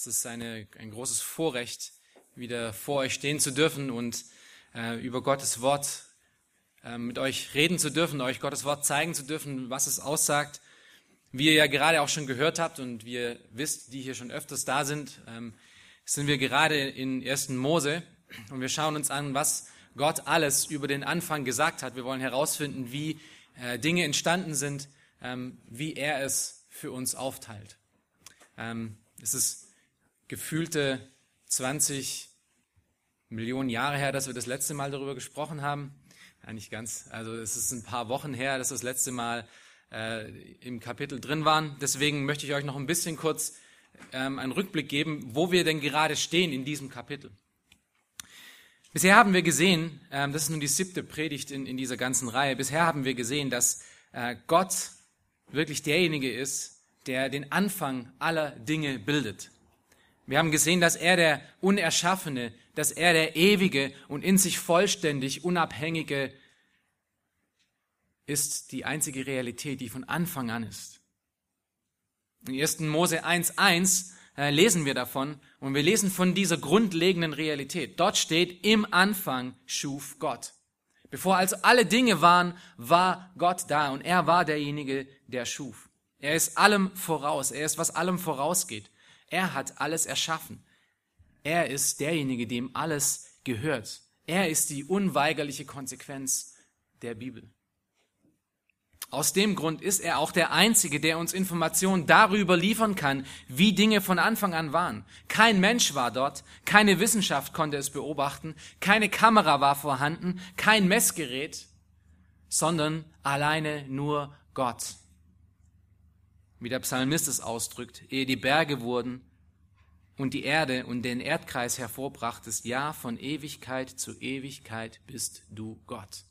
Es ist eine, ein großes Vorrecht, wieder vor euch stehen zu dürfen und äh, über Gottes Wort äh, mit euch reden zu dürfen, euch Gottes Wort zeigen zu dürfen, was es aussagt. Wie ihr ja gerade auch schon gehört habt und wie ihr wisst, die hier schon öfters da sind, ähm, sind wir gerade in 1. Mose und wir schauen uns an, was Gott alles über den Anfang gesagt hat. Wir wollen herausfinden, wie äh, Dinge entstanden sind, ähm, wie er es für uns aufteilt. Ähm, es ist gefühlte 20 Millionen Jahre her, dass wir das letzte Mal darüber gesprochen haben. Nicht ganz. Also es ist ein paar Wochen her, dass wir das letzte Mal äh, im Kapitel drin waren. Deswegen möchte ich euch noch ein bisschen kurz ähm, einen Rückblick geben, wo wir denn gerade stehen in diesem Kapitel. Bisher haben wir gesehen, ähm, das ist nun die siebte Predigt in, in dieser ganzen Reihe, bisher haben wir gesehen, dass äh, Gott wirklich derjenige ist, der den Anfang aller Dinge bildet. Wir haben gesehen, dass er der Unerschaffene, dass er der Ewige und in sich vollständig Unabhängige ist die einzige Realität, die von Anfang an ist. In 1. Mose 1.1 äh, lesen wir davon und wir lesen von dieser grundlegenden Realität. Dort steht, im Anfang schuf Gott. Bevor also alle Dinge waren, war Gott da und er war derjenige, der schuf. Er ist allem voraus. Er ist, was allem vorausgeht. Er hat alles erschaffen. Er ist derjenige, dem alles gehört. Er ist die unweigerliche Konsequenz der Bibel. Aus dem Grund ist er auch der Einzige, der uns Informationen darüber liefern kann, wie Dinge von Anfang an waren. Kein Mensch war dort, keine Wissenschaft konnte es beobachten, keine Kamera war vorhanden, kein Messgerät, sondern alleine nur Gott wie der Psalmist es ausdrückt, ehe die Berge wurden und die Erde und den Erdkreis hervorbrachtest, ja, von Ewigkeit zu Ewigkeit bist du Gott.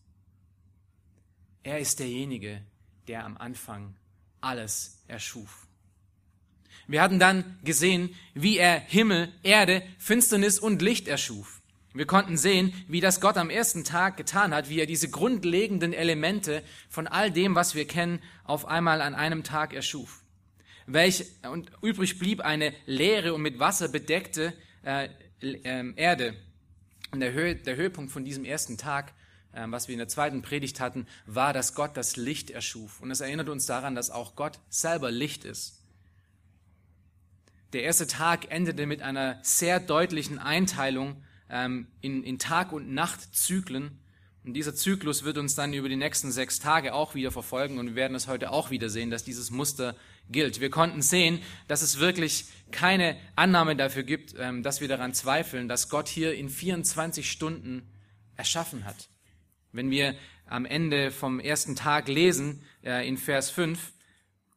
Er ist derjenige, der am Anfang alles erschuf. Wir hatten dann gesehen, wie er Himmel, Erde, Finsternis und Licht erschuf. Wir konnten sehen, wie das Gott am ersten Tag getan hat, wie er diese grundlegenden Elemente von all dem, was wir kennen, auf einmal an einem Tag erschuf welch, und übrig blieb eine leere und mit Wasser bedeckte äh, äh, Erde. Und der, Höhe, der Höhepunkt von diesem ersten Tag, äh, was wir in der zweiten Predigt hatten, war, dass Gott das Licht erschuf. Und es erinnert uns daran, dass auch Gott selber Licht ist. Der erste Tag endete mit einer sehr deutlichen Einteilung ähm, in, in Tag- und Nachtzyklen. Und dieser Zyklus wird uns dann über die nächsten sechs Tage auch wieder verfolgen und wir werden es heute auch wieder sehen, dass dieses Muster gilt. Wir konnten sehen, dass es wirklich keine Annahme dafür gibt, ähm, dass wir daran zweifeln, dass Gott hier in 24 Stunden erschaffen hat. Wenn wir am Ende vom ersten Tag lesen, äh, in Vers 5,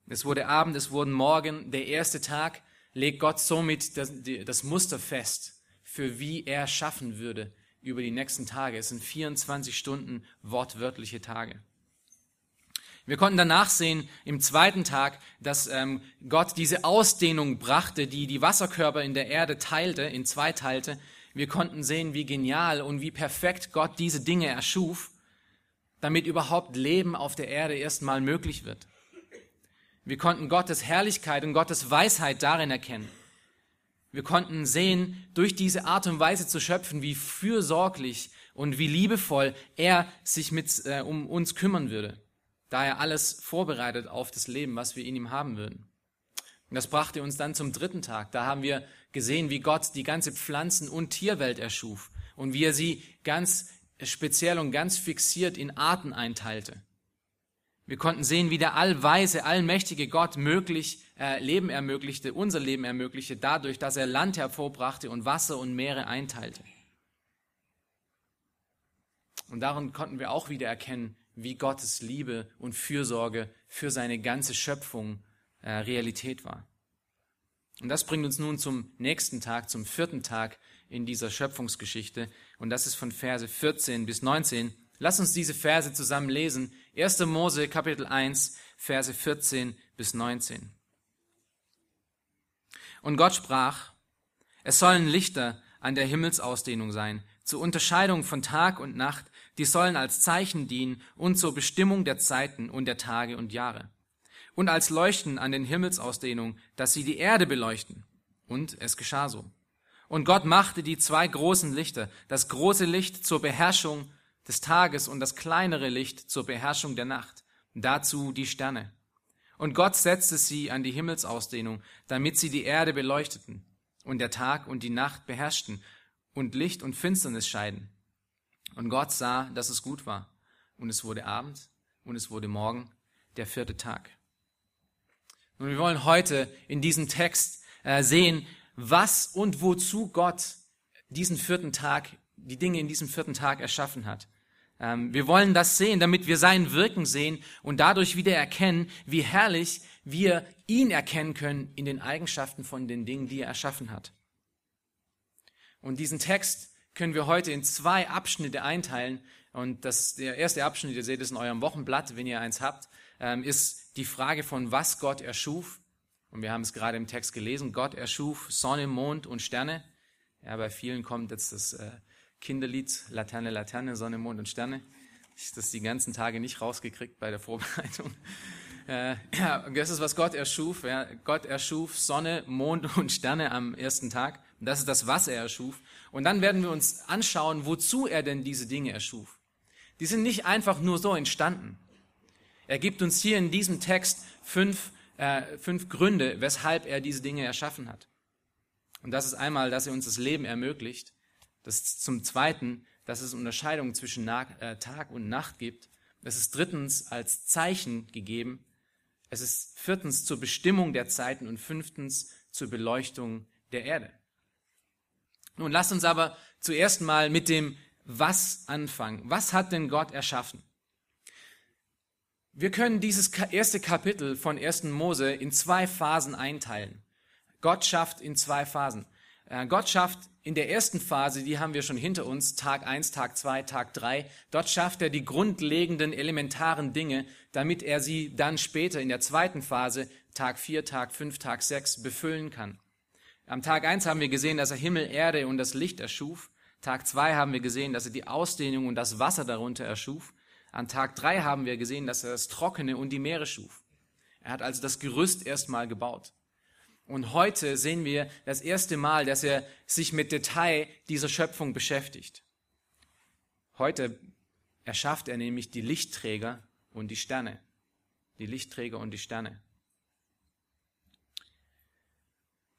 es wurde Abend, es wurde Morgen, der erste Tag, legt Gott somit das, das Muster fest, für wie er schaffen würde über die nächsten Tage. Es sind 24 Stunden wortwörtliche Tage. Wir konnten danach sehen im zweiten Tag, dass ähm, Gott diese Ausdehnung brachte, die die Wasserkörper in der Erde teilte, in zwei teilte. Wir konnten sehen, wie genial und wie perfekt Gott diese Dinge erschuf, damit überhaupt Leben auf der Erde erstmal möglich wird. Wir konnten Gottes Herrlichkeit und Gottes Weisheit darin erkennen. Wir konnten sehen, durch diese Art und Weise zu schöpfen, wie fürsorglich und wie liebevoll er sich mit, äh, um uns kümmern würde da er alles vorbereitet auf das Leben, was wir in ihm haben würden. Und das brachte uns dann zum dritten Tag. Da haben wir gesehen, wie Gott die ganze Pflanzen- und Tierwelt erschuf und wie er sie ganz speziell und ganz fixiert in Arten einteilte. Wir konnten sehen, wie der allweise, allmächtige Gott möglich, Leben ermöglichte, unser Leben ermöglichte, dadurch, dass er Land hervorbrachte und Wasser und Meere einteilte. Und darin konnten wir auch wieder erkennen, wie Gottes Liebe und Fürsorge für seine ganze Schöpfung äh, Realität war. Und das bringt uns nun zum nächsten Tag, zum vierten Tag in dieser Schöpfungsgeschichte. Und das ist von Verse 14 bis 19. Lass uns diese Verse zusammen lesen. 1. Mose Kapitel 1, Verse 14 bis 19. Und Gott sprach, es sollen Lichter an der Himmelsausdehnung sein, zur Unterscheidung von Tag und Nacht, die sollen als Zeichen dienen und zur Bestimmung der Zeiten und der Tage und Jahre. Und als Leuchten an den Himmelsausdehnungen, dass sie die Erde beleuchten. Und es geschah so. Und Gott machte die zwei großen Lichter, das große Licht zur Beherrschung des Tages und das kleinere Licht zur Beherrschung der Nacht, dazu die Sterne. Und Gott setzte sie an die Himmelsausdehnung, damit sie die Erde beleuchteten und der Tag und die Nacht beherrschten und Licht und Finsternis scheiden. Und Gott sah, dass es gut war. Und es wurde Abend und es wurde Morgen, der vierte Tag. Und wir wollen heute in diesem Text äh, sehen, was und wozu Gott diesen vierten Tag, die Dinge in diesem vierten Tag erschaffen hat. Ähm, wir wollen das sehen, damit wir sein Wirken sehen und dadurch wieder erkennen, wie herrlich wir ihn erkennen können in den Eigenschaften von den Dingen, die er erschaffen hat. Und diesen Text können wir heute in zwei Abschnitte einteilen. Und das, der erste Abschnitt, ihr seht es in eurem Wochenblatt, wenn ihr eins habt, ähm, ist die Frage von, was Gott erschuf. Und wir haben es gerade im Text gelesen. Gott erschuf Sonne, Mond und Sterne. Ja, bei vielen kommt jetzt das äh, Kinderlied Laterne, Laterne, Sonne, Mond und Sterne. Ich habe das die ganzen Tage nicht rausgekriegt bei der Vorbereitung. Äh, ja, das ist, was Gott erschuf. Ja. Gott erschuf Sonne, Mond und Sterne am ersten Tag. Und das ist das, was er erschuf. Und dann werden wir uns anschauen, wozu er denn diese Dinge erschuf. Die sind nicht einfach nur so entstanden. Er gibt uns hier in diesem Text fünf, äh, fünf Gründe, weshalb er diese Dinge erschaffen hat. Und das ist einmal, dass er uns das Leben ermöglicht. Das zum Zweiten, dass es Unterscheidungen zwischen äh, Tag und Nacht gibt. Es ist drittens als Zeichen gegeben. Es ist viertens zur Bestimmung der Zeiten und fünftens zur Beleuchtung der Erde. Nun lasst uns aber zuerst mal mit dem Was anfangen. Was hat denn Gott erschaffen? Wir können dieses erste Kapitel von 1. Mose in zwei Phasen einteilen. Gott schafft in zwei Phasen. Äh, Gott schafft in der ersten Phase, die haben wir schon hinter uns, Tag 1, Tag 2, Tag 3, dort schafft er die grundlegenden, elementaren Dinge, damit er sie dann später in der zweiten Phase, Tag 4, Tag 5, Tag 6, befüllen kann. Am Tag 1 haben wir gesehen, dass er Himmel, Erde und das Licht erschuf. Tag 2 haben wir gesehen, dass er die Ausdehnung und das Wasser darunter erschuf. An Tag drei haben wir gesehen, dass er das Trockene und die Meere schuf. Er hat also das Gerüst erstmal gebaut. Und heute sehen wir das erste Mal, dass er sich mit Detail dieser Schöpfung beschäftigt. Heute erschafft er nämlich die Lichtträger und die Sterne. Die Lichtträger und die Sterne.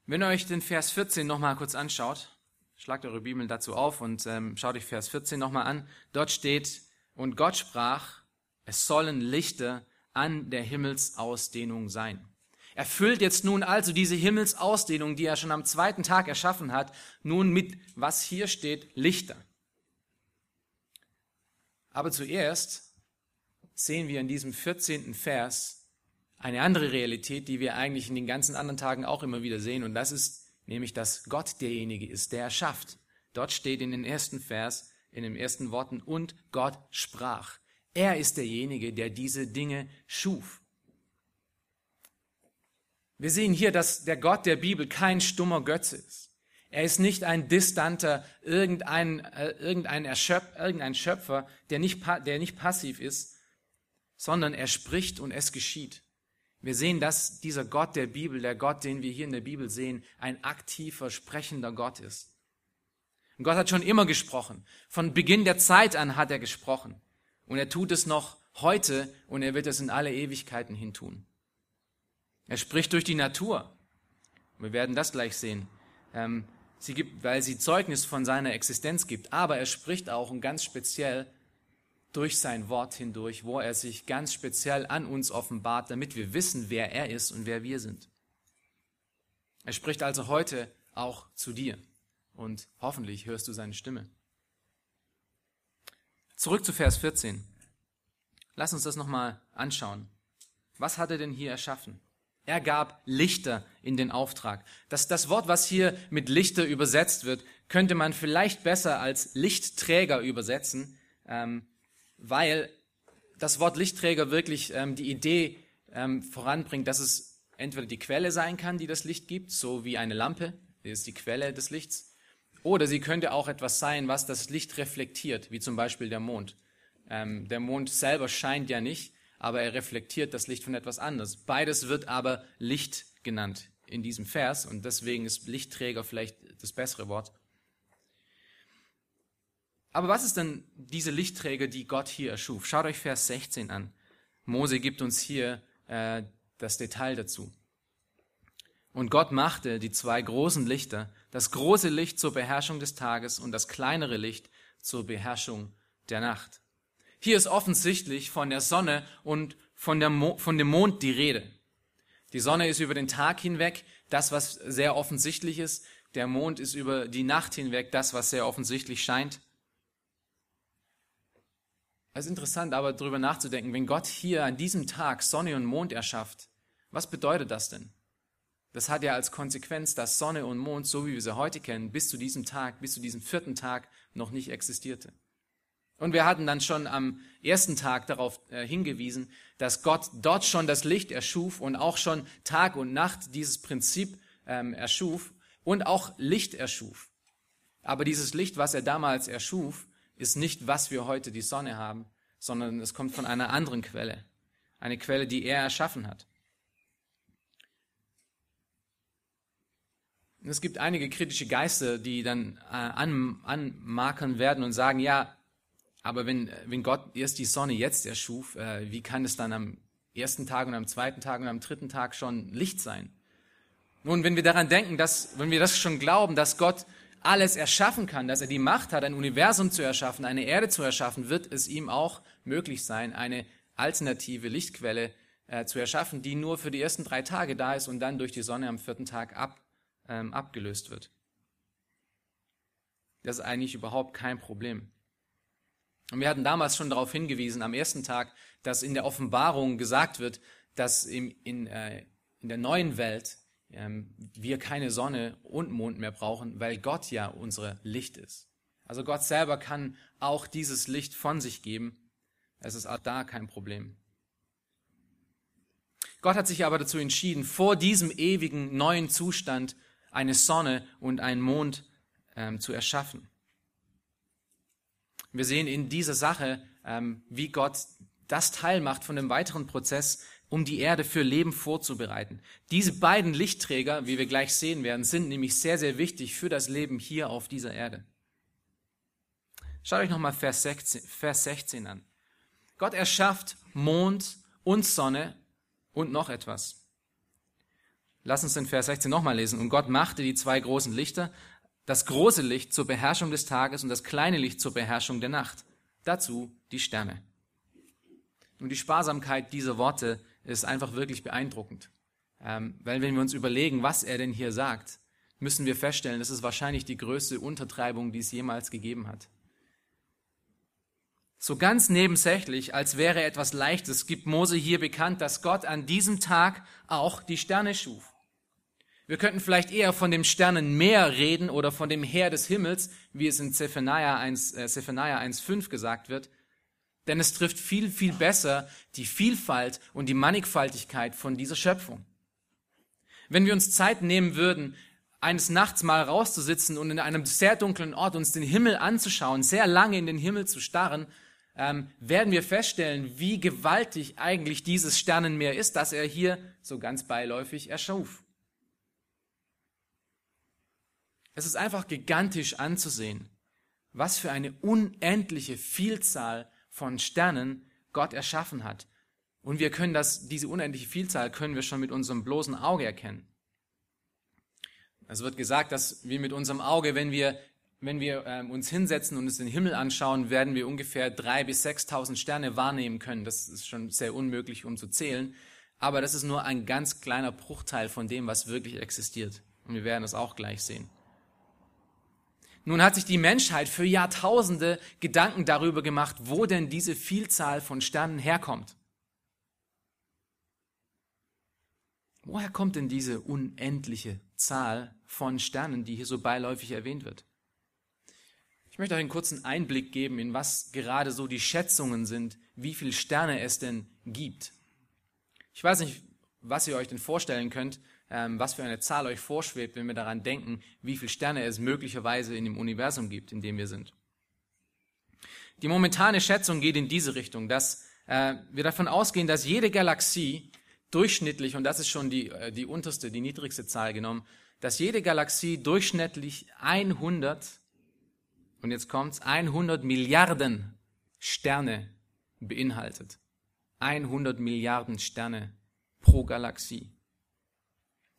Wenn ihr euch den Vers 14 nochmal kurz anschaut, schlagt eure Bibel dazu auf und ähm, schaut euch Vers 14 nochmal an. Dort steht, und Gott sprach, es sollen Lichter an der Himmelsausdehnung sein. Er füllt jetzt nun also diese Himmelsausdehnung, die er schon am zweiten Tag erschaffen hat, nun mit, was hier steht, Lichter. Aber zuerst sehen wir in diesem 14. Vers eine andere Realität, die wir eigentlich in den ganzen anderen Tagen auch immer wieder sehen, und das ist nämlich, dass Gott derjenige ist, der erschafft. Dort steht in den ersten Vers, in den ersten Worten, und Gott sprach. Er ist derjenige, der diese Dinge schuf. Wir sehen hier, dass der Gott der Bibel kein stummer Götze ist. Er ist nicht ein distanter, irgendein, äh, irgendein, Erschöpf, irgendein Schöpfer, der nicht, der nicht passiv ist, sondern er spricht und es geschieht. Wir sehen, dass dieser Gott der Bibel, der Gott, den wir hier in der Bibel sehen, ein aktiver, sprechender Gott ist. Und Gott hat schon immer gesprochen. Von Beginn der Zeit an hat er gesprochen. Und er tut es noch heute und er wird es in alle Ewigkeiten hin tun. Er spricht durch die Natur. Wir werden das gleich sehen. Ähm, sie gibt, weil sie Zeugnis von seiner Existenz gibt. Aber er spricht auch und ganz speziell durch sein Wort hindurch, wo er sich ganz speziell an uns offenbart, damit wir wissen, wer er ist und wer wir sind. Er spricht also heute auch zu dir und hoffentlich hörst du seine Stimme. Zurück zu Vers 14. Lass uns das nochmal anschauen. Was hat er denn hier erschaffen? Er gab Lichter in den Auftrag. Das, das Wort, was hier mit Lichter übersetzt wird, könnte man vielleicht besser als Lichtträger übersetzen, ähm, weil das Wort Lichtträger wirklich ähm, die Idee ähm, voranbringt, dass es entweder die Quelle sein kann, die das Licht gibt, so wie eine Lampe, die ist die Quelle des Lichts, oder sie könnte auch etwas sein, was das Licht reflektiert, wie zum Beispiel der Mond. Ähm, der Mond selber scheint ja nicht, aber er reflektiert das Licht von etwas anderes. Beides wird aber Licht genannt in diesem Vers und deswegen ist Lichtträger vielleicht das bessere Wort. Aber was ist denn diese Lichtträger, die Gott hier erschuf? Schaut euch Vers 16 an. Mose gibt uns hier äh, das Detail dazu. Und Gott machte die zwei großen Lichter, das große Licht zur Beherrschung des Tages und das kleinere Licht zur Beherrschung der Nacht. Hier ist offensichtlich von der Sonne und von, der Mo von dem Mond die Rede. Die Sonne ist über den Tag hinweg das, was sehr offensichtlich ist. Der Mond ist über die Nacht hinweg das, was sehr offensichtlich scheint. Es ist interessant, aber darüber nachzudenken, wenn Gott hier an diesem Tag Sonne und Mond erschafft, was bedeutet das denn? Das hat ja als Konsequenz, dass Sonne und Mond, so wie wir sie heute kennen, bis zu diesem Tag, bis zu diesem vierten Tag noch nicht existierte. Und wir hatten dann schon am ersten Tag darauf äh, hingewiesen, dass Gott dort schon das Licht erschuf und auch schon Tag und Nacht dieses Prinzip ähm, erschuf und auch Licht erschuf. Aber dieses Licht, was er damals erschuf, ist nicht, was wir heute die Sonne haben, sondern es kommt von einer anderen Quelle. Eine Quelle, die er erschaffen hat. Es gibt einige kritische Geister, die dann äh, an, anmarkern werden und sagen, ja, aber wenn, wenn Gott erst die Sonne jetzt erschuf, äh, wie kann es dann am ersten Tag und am zweiten Tag und am dritten Tag schon Licht sein? Nun, wenn wir daran denken, dass, wenn wir das schon glauben, dass Gott alles erschaffen kann, dass er die Macht hat, ein Universum zu erschaffen, eine Erde zu erschaffen, wird es ihm auch möglich sein, eine alternative Lichtquelle äh, zu erschaffen, die nur für die ersten drei Tage da ist und dann durch die Sonne am vierten Tag ab, ähm, abgelöst wird. Das ist eigentlich überhaupt kein Problem. Und wir hatten damals schon darauf hingewiesen, am ersten Tag, dass in der Offenbarung gesagt wird, dass in, in, äh, in der neuen Welt ähm, wir keine Sonne und Mond mehr brauchen, weil Gott ja unsere Licht ist. Also Gott selber kann auch dieses Licht von sich geben. Es ist auch da kein Problem. Gott hat sich aber dazu entschieden, vor diesem ewigen neuen Zustand eine Sonne und einen Mond ähm, zu erschaffen. Wir sehen in dieser Sache, ähm, wie Gott das Teil macht von dem weiteren Prozess, um die Erde für Leben vorzubereiten. Diese beiden Lichtträger, wie wir gleich sehen werden, sind nämlich sehr, sehr wichtig für das Leben hier auf dieser Erde. Schaut euch nochmal Vers 16, Vers 16 an. Gott erschafft Mond und Sonne und noch etwas. Lass uns den Vers 16 nochmal lesen. Und Gott machte die zwei großen Lichter, das große Licht zur Beherrschung des Tages und das kleine Licht zur Beherrschung der Nacht. Dazu die Sterne. Und die Sparsamkeit dieser Worte ist einfach wirklich beeindruckend. Ähm, weil wenn wir uns überlegen, was er denn hier sagt, müssen wir feststellen, das ist wahrscheinlich die größte Untertreibung, die es jemals gegeben hat. So ganz nebensächlich, als wäre etwas Leichtes, gibt Mose hier bekannt, dass Gott an diesem Tag auch die Sterne schuf. Wir könnten vielleicht eher von dem Sternenmeer reden oder von dem Heer des Himmels, wie es in Zephaniah 1, äh, Zephaniah 1.5 gesagt wird. Denn es trifft viel, viel besser die Vielfalt und die Mannigfaltigkeit von dieser Schöpfung. Wenn wir uns Zeit nehmen würden, eines Nachts mal rauszusitzen und in einem sehr dunklen Ort uns den Himmel anzuschauen, sehr lange in den Himmel zu starren, ähm, werden wir feststellen, wie gewaltig eigentlich dieses Sternenmeer ist, das er hier so ganz beiläufig erschuf. Es ist einfach gigantisch anzusehen, was für eine unendliche Vielzahl von Sternen Gott erschaffen hat. Und wir können das, diese unendliche Vielzahl können wir schon mit unserem bloßen Auge erkennen. Es wird gesagt, dass wir mit unserem Auge, wenn wir, wenn wir äh, uns hinsetzen und uns den Himmel anschauen, werden wir ungefähr drei bis sechstausend Sterne wahrnehmen können. Das ist schon sehr unmöglich, um zu zählen. Aber das ist nur ein ganz kleiner Bruchteil von dem, was wirklich existiert. Und wir werden das auch gleich sehen. Nun hat sich die Menschheit für Jahrtausende Gedanken darüber gemacht, wo denn diese Vielzahl von Sternen herkommt. Woher kommt denn diese unendliche Zahl von Sternen, die hier so beiläufig erwähnt wird? Ich möchte euch einen kurzen Einblick geben, in was gerade so die Schätzungen sind, wie viele Sterne es denn gibt. Ich weiß nicht, was ihr euch denn vorstellen könnt, ähm, was für eine Zahl euch vorschwebt, wenn wir daran denken, wie viele Sterne es möglicherweise in dem Universum gibt, in dem wir sind. Die momentane Schätzung geht in diese Richtung, dass äh, wir davon ausgehen, dass jede Galaxie durchschnittlich, und das ist schon die, äh, die unterste, die niedrigste Zahl genommen, dass jede Galaxie durchschnittlich 100, und jetzt kommt's, 100 Milliarden Sterne beinhaltet. 100 Milliarden Sterne pro Galaxie.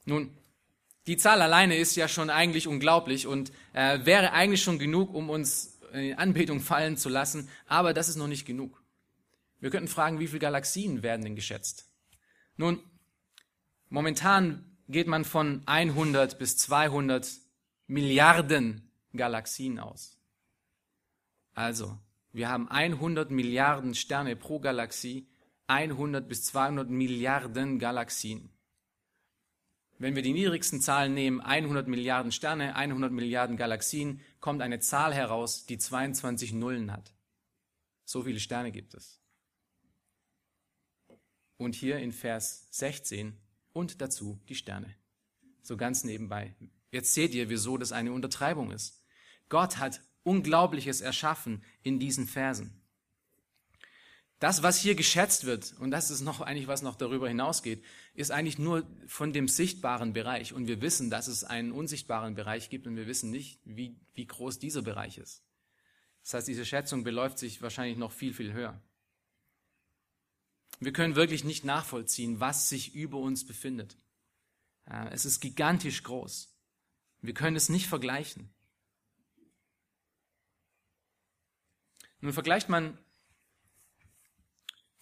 Nun, die Zahl alleine ist ja schon eigentlich unglaublich und äh, wäre eigentlich schon genug, um uns in Anbetung fallen zu lassen, aber das ist noch nicht genug. Wir könnten fragen, wie viele Galaxien werden denn geschätzt? Nun, momentan geht man von 100 bis 200 Milliarden Galaxien aus. Also, wir haben 100 Milliarden Sterne pro Galaxie, 100 bis 200 Milliarden Galaxien. Wenn wir die niedrigsten Zahlen nehmen, 100 Milliarden Sterne, 100 Milliarden Galaxien, kommt eine Zahl heraus, die 22 Nullen hat. So viele Sterne gibt es. Und hier in Vers 16 und dazu die Sterne. So ganz nebenbei. Jetzt seht ihr, wieso das eine Untertreibung ist. Gott hat Unglaubliches erschaffen in diesen Versen. Das, was hier geschätzt wird, und das ist noch eigentlich, was noch darüber hinausgeht, ist eigentlich nur von dem sichtbaren Bereich. Und wir wissen, dass es einen unsichtbaren Bereich gibt und wir wissen nicht, wie, wie groß dieser Bereich ist. Das heißt, diese Schätzung beläuft sich wahrscheinlich noch viel, viel höher. Wir können wirklich nicht nachvollziehen, was sich über uns befindet. Es ist gigantisch groß. Wir können es nicht vergleichen. Nun vergleicht man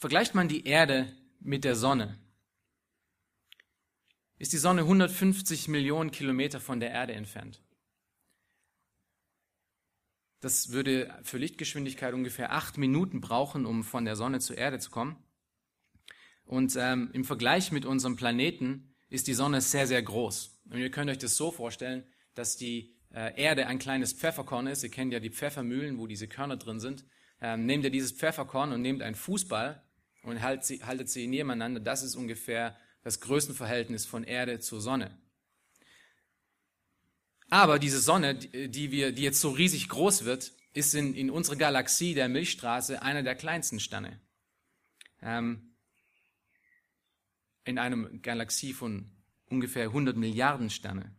Vergleicht man die Erde mit der Sonne, ist die Sonne 150 Millionen Kilometer von der Erde entfernt. Das würde für Lichtgeschwindigkeit ungefähr acht Minuten brauchen, um von der Sonne zur Erde zu kommen. Und ähm, im Vergleich mit unserem Planeten ist die Sonne sehr, sehr groß. Und ihr könnt euch das so vorstellen, dass die äh, Erde ein kleines Pfefferkorn ist. Ihr kennt ja die Pfeffermühlen, wo diese Körner drin sind. Ähm, nehmt ihr dieses Pfefferkorn und nehmt einen Fußball und haltet sie, haltet sie nebeneinander. Das ist ungefähr das Größenverhältnis von Erde zur Sonne. Aber diese Sonne, die, wir, die jetzt so riesig groß wird, ist in, in unserer Galaxie der Milchstraße einer der kleinsten Sterne. Ähm, in einem Galaxie von ungefähr 100 Milliarden Sterne.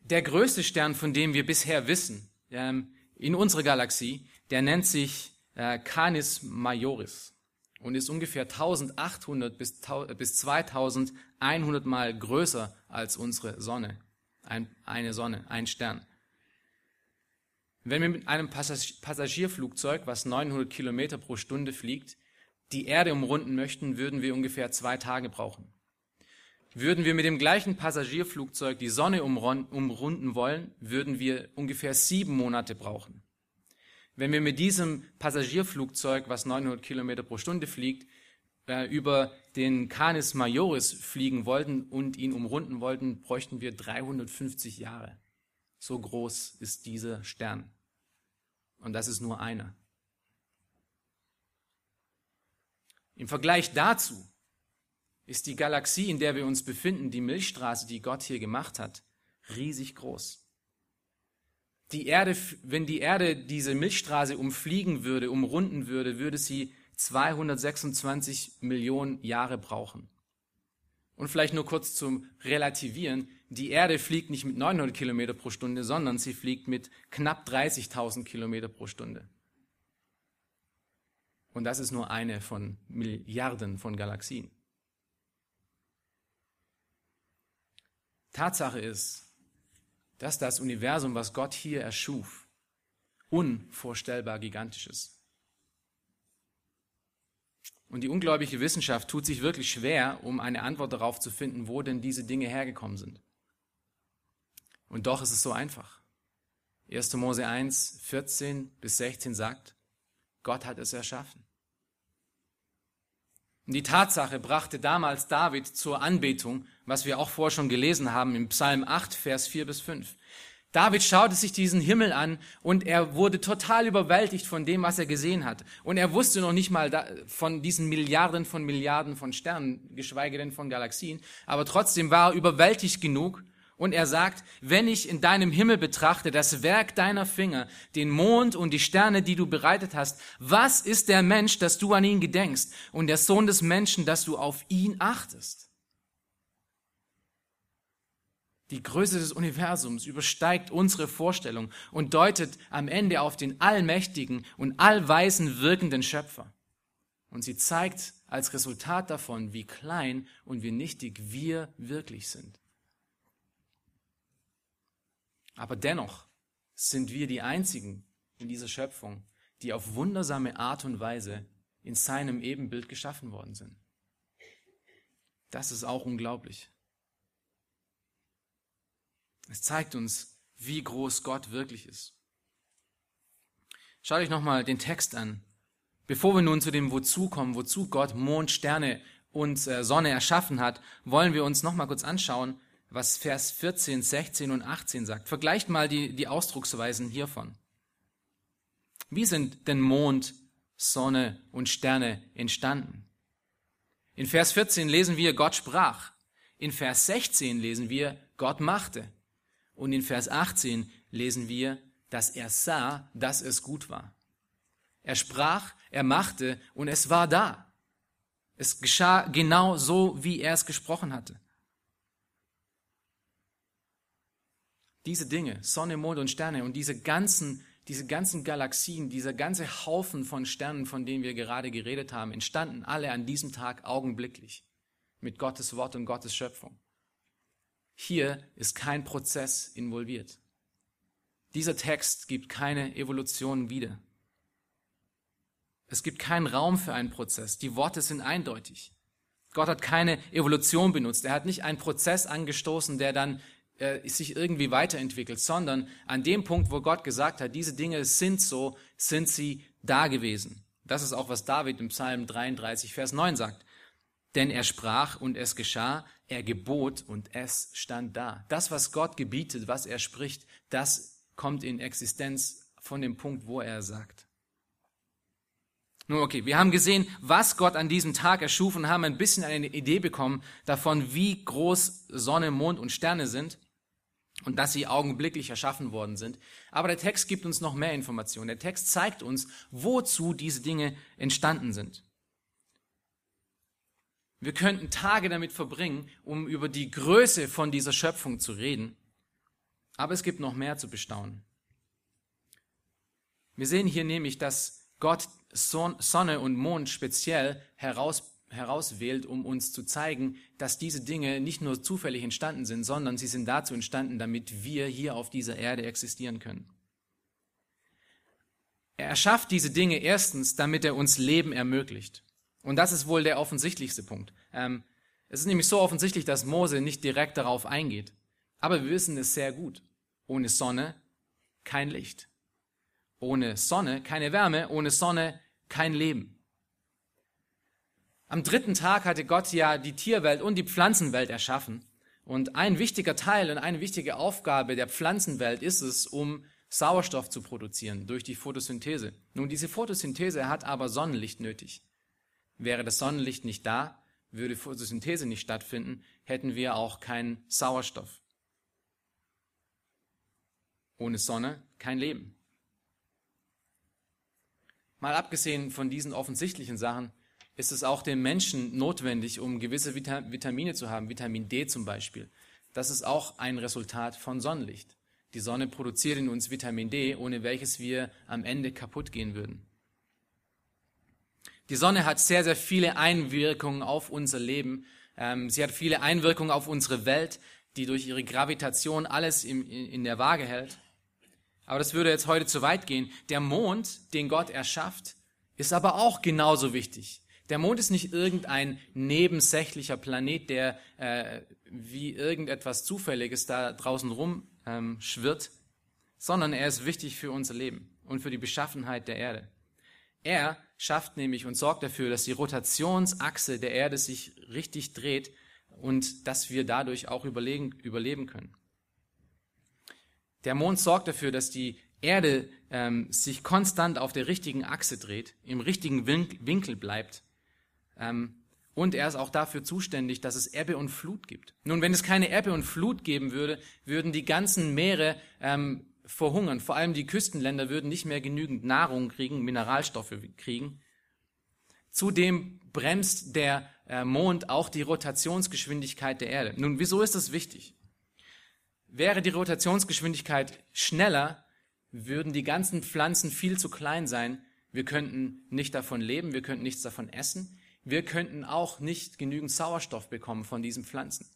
Der größte Stern, von dem wir bisher wissen, ähm, in unserer Galaxie, der nennt sich äh, Canis Majoris und ist ungefähr 1800 bis, 2100 Mal größer als unsere Sonne. Ein, eine Sonne, ein Stern. Wenn wir mit einem Passagierflugzeug, was 900 Kilometer pro Stunde fliegt, die Erde umrunden möchten, würden wir ungefähr zwei Tage brauchen. Würden wir mit dem gleichen Passagierflugzeug die Sonne umrunden wollen, würden wir ungefähr sieben Monate brauchen. Wenn wir mit diesem Passagierflugzeug, was 900 Kilometer pro Stunde fliegt, äh, über den Canis Majoris fliegen wollten und ihn umrunden wollten, bräuchten wir 350 Jahre. So groß ist dieser Stern. Und das ist nur einer. Im Vergleich dazu ist die Galaxie, in der wir uns befinden, die Milchstraße, die Gott hier gemacht hat, riesig groß die Erde, wenn die Erde diese Milchstraße umfliegen würde, umrunden würde, würde sie 226 Millionen Jahre brauchen. Und vielleicht nur kurz zum Relativieren. Die Erde fliegt nicht mit 900 Kilometer pro Stunde, sondern sie fliegt mit knapp 30.000 Kilometer pro Stunde. Und das ist nur eine von Milliarden von Galaxien. Tatsache ist, dass das Universum, was Gott hier erschuf, unvorstellbar gigantisch ist. Und die ungläubige Wissenschaft tut sich wirklich schwer, um eine Antwort darauf zu finden, wo denn diese Dinge hergekommen sind. Und doch ist es so einfach. 1. Mose 1, 14 bis 16 sagt, Gott hat es erschaffen. Und die Tatsache brachte damals David zur Anbetung, was wir auch vorher schon gelesen haben im Psalm 8, Vers 4 bis 5. David schaute sich diesen Himmel an und er wurde total überwältigt von dem, was er gesehen hat. Und er wusste noch nicht mal von diesen Milliarden von Milliarden von Sternen, geschweige denn von Galaxien. Aber trotzdem war er überwältigt genug, Und er sagt, wenn ich in deinem Himmel betrachte das Werk deiner Finger, den Mond und die Sterne, die du bereitet hast, was ist der Mensch, dass du an ihn gedenkst und der Sohn des Menschen, dass du auf ihn achtest? Die Größe des Universums übersteigt unsere Vorstellung und deutet am Ende auf den allmächtigen und allweisen wirkenden Schöpfer. Und sie zeigt als Resultat davon, wie klein und wie nichtig wir wirklich sind. Aber dennoch sind wir die Einzigen in dieser Schöpfung, die auf wundersame Art und Weise in seinem Ebenbild geschaffen worden sind. Das ist auch unglaublich. Es zeigt uns, wie groß Gott wirklich ist. Schaut euch nochmal den Text an. Bevor wir nun zu dem Wozu kommen, wozu Gott Mond, Sterne und äh, Sonne erschaffen hat, wollen wir uns nochmal kurz anschauen, was Vers 14, 16 und 18 sagt. Vergleicht mal die, die Ausdrucksweisen hiervon. Wie sind denn Mond, Sonne und Sterne entstanden? In Vers 14 lesen wir, Gott sprach. In Vers 16 lesen wir, Gott machte. Und in Vers 18 lesen wir, dass er sah, dass es gut war. Er sprach, er machte und es war da. Es geschah genau so, wie er es gesprochen hatte. Diese Dinge, Sonne, Mond und Sterne und diese ganzen, diese ganzen Galaxien, dieser ganze Haufen von Sternen, von denen wir gerade geredet haben, entstanden alle an diesem Tag augenblicklich mit Gottes Wort und Gottes Schöpfung. Hier ist kein Prozess involviert. Dieser Text gibt keine Evolution wieder. Es gibt keinen Raum für einen Prozess. Die Worte sind eindeutig. Gott hat keine Evolution benutzt. Er hat nicht einen Prozess angestoßen, der dann äh, sich irgendwie weiterentwickelt, sondern an dem Punkt, wo Gott gesagt hat, diese Dinge sind so, sind sie da gewesen. Das ist auch, was David im Psalm 33, Vers 9 sagt. Denn er sprach und es geschah, er gebot und es stand da. Das, was Gott gebietet, was er spricht, das kommt in Existenz von dem Punkt, wo er sagt. Nun, okay, wir haben gesehen, was Gott an diesem Tag erschuf und haben ein bisschen eine Idee bekommen davon, wie groß Sonne, Mond und Sterne sind und dass sie augenblicklich erschaffen worden sind. Aber der Text gibt uns noch mehr Informationen. Der Text zeigt uns, wozu diese Dinge entstanden sind. Wir könnten Tage damit verbringen, um über die Größe von dieser Schöpfung zu reden. Aber es gibt noch mehr zu bestaunen. Wir sehen hier nämlich, dass Gott Sonne und Mond speziell heraus herauswählt, um uns zu zeigen, dass diese Dinge nicht nur zufällig entstanden sind, sondern sie sind dazu entstanden, damit wir hier auf dieser Erde existieren können. Er erschafft diese Dinge erstens, damit er uns Leben ermöglicht. Und das ist wohl der offensichtlichste Punkt. Ähm, es ist nämlich so offensichtlich, dass Mose nicht direkt darauf eingeht. Aber wir wissen es sehr gut. Ohne Sonne kein Licht. Ohne Sonne keine Wärme. Ohne Sonne kein Leben. Am dritten Tag hatte Gott ja die Tierwelt und die Pflanzenwelt erschaffen. Und ein wichtiger Teil und eine wichtige Aufgabe der Pflanzenwelt ist es, um Sauerstoff zu produzieren durch die Photosynthese. Nun, diese Photosynthese hat aber Sonnenlicht nötig. Wäre das Sonnenlicht nicht da, würde Photosynthese nicht stattfinden, hätten wir auch keinen Sauerstoff. Ohne Sonne kein Leben. Mal abgesehen von diesen offensichtlichen Sachen, ist es auch den Menschen notwendig, um gewisse Vitamine zu haben, Vitamin D zum Beispiel. Das ist auch ein Resultat von Sonnenlicht. Die Sonne produziert in uns Vitamin D, ohne welches wir am Ende kaputt gehen würden. Die Sonne hat sehr, sehr viele Einwirkungen auf unser Leben. Ähm, sie hat viele Einwirkungen auf unsere Welt, die durch ihre Gravitation alles in der Waage hält. Aber das würde jetzt heute zu weit gehen. Der Mond, den Gott erschafft, ist aber auch genauso wichtig. Der Mond ist nicht irgendein nebensächlicher Planet, der äh, wie irgendetwas Zufälliges da draußen rum ähm, schwirrt, sondern er ist wichtig für unser Leben und für die Beschaffenheit der Erde. Er schafft nämlich und sorgt dafür, dass die Rotationsachse der Erde sich richtig dreht und dass wir dadurch auch überlegen, überleben können. Der Mond sorgt dafür, dass die Erde ähm, sich konstant auf der richtigen Achse dreht, im richtigen Winkel bleibt ähm, Und er ist auch dafür zuständig, dass es Ebbe und Flut gibt. Nun, wenn es keine Ebbe und Flut geben würde, würden die ganzen Meere ähm, verhungern. Vor allem die Küstenländer würden nicht mehr genügend Nahrung kriegen, Mineralstoffe kriegen. Zudem bremst der äh, Mond auch die Rotationsgeschwindigkeit der Erde. Nun, wieso ist das wichtig? Wäre die Rotationsgeschwindigkeit schneller, würden die ganzen Pflanzen viel zu klein sein. Wir könnten nicht davon leben, wir könnten nichts davon essen. Wir könnten auch nicht genügend Sauerstoff bekommen von diesen Pflanzen.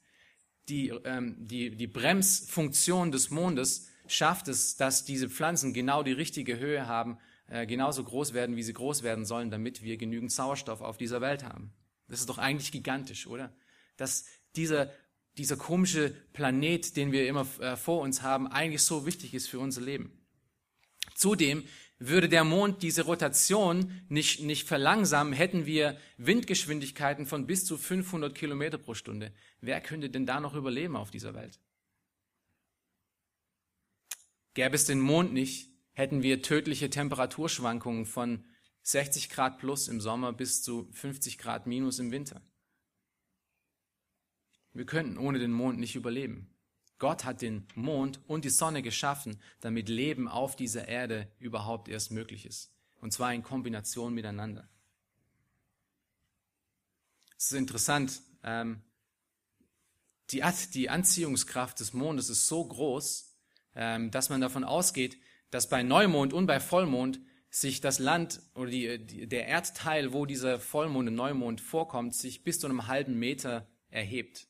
Die, ähm, die, die Bremsfunktion des Mondes schafft es, dass diese Pflanzen genau die richtige Höhe haben, äh, genauso groß werden, wie sie groß werden sollen, damit wir genügend Sauerstoff auf dieser Welt haben. Das ist doch eigentlich gigantisch, oder? Dass dieser, dieser komische Planet, den wir immer äh, vor uns haben, eigentlich so wichtig ist für unser Leben. Zudem würde der Mond diese Rotation nicht, nicht verlangsamen, hätten wir Windgeschwindigkeiten von bis zu 500 Kilometer pro Stunde. Wer könnte denn da noch überleben auf dieser Welt? Gäbe es den Mond nicht, hätten wir tödliche Temperaturschwankungen von 60 Grad plus im Sommer bis zu 50 Grad minus im Winter. Wir könnten ohne den Mond nicht überleben. Gott hat den Mond und die Sonne geschaffen, damit Leben auf dieser Erde überhaupt erst möglich ist. Und zwar in Kombination miteinander. Es ist interessant, ähm, die, die Anziehungskraft des Mondes ist so groß, ähm, dass man davon ausgeht, dass bei Neumond und bei Vollmond sich das Land oder die, die, der Erdteil, wo dieser Vollmond und Neumond vorkommt, sich bis zu einem halben Meter erhebt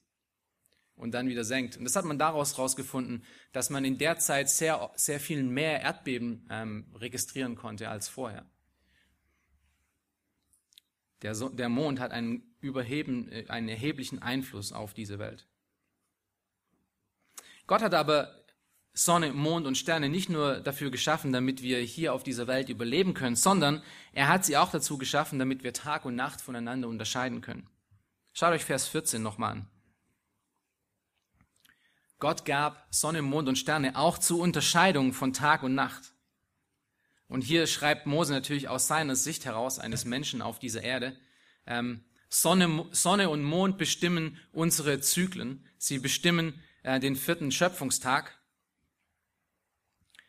und dann wieder senkt. Und das hat man daraus herausgefunden, dass man in der Zeit sehr, sehr viel mehr Erdbeben ähm, registrieren konnte als vorher. Der, so der Mond hat einen, überheben, äh, einen erheblichen Einfluss auf diese Welt. Gott hat aber Sonne, Mond und Sterne nicht nur dafür geschaffen, damit wir hier auf dieser Welt überleben können, sondern er hat sie auch dazu geschaffen, damit wir Tag und Nacht voneinander unterscheiden können. Schaut euch Vers 14 nochmal an. Gott gab Sonne, Mond und Sterne auch zur Unterscheidung von Tag und Nacht. Und hier schreibt Mose natürlich aus seiner Sicht heraus eines Menschen auf dieser Erde, ähm, Sonne, Sonne und Mond bestimmen unsere Zyklen. Sie bestimmen äh, den vierten Schöpfungstag.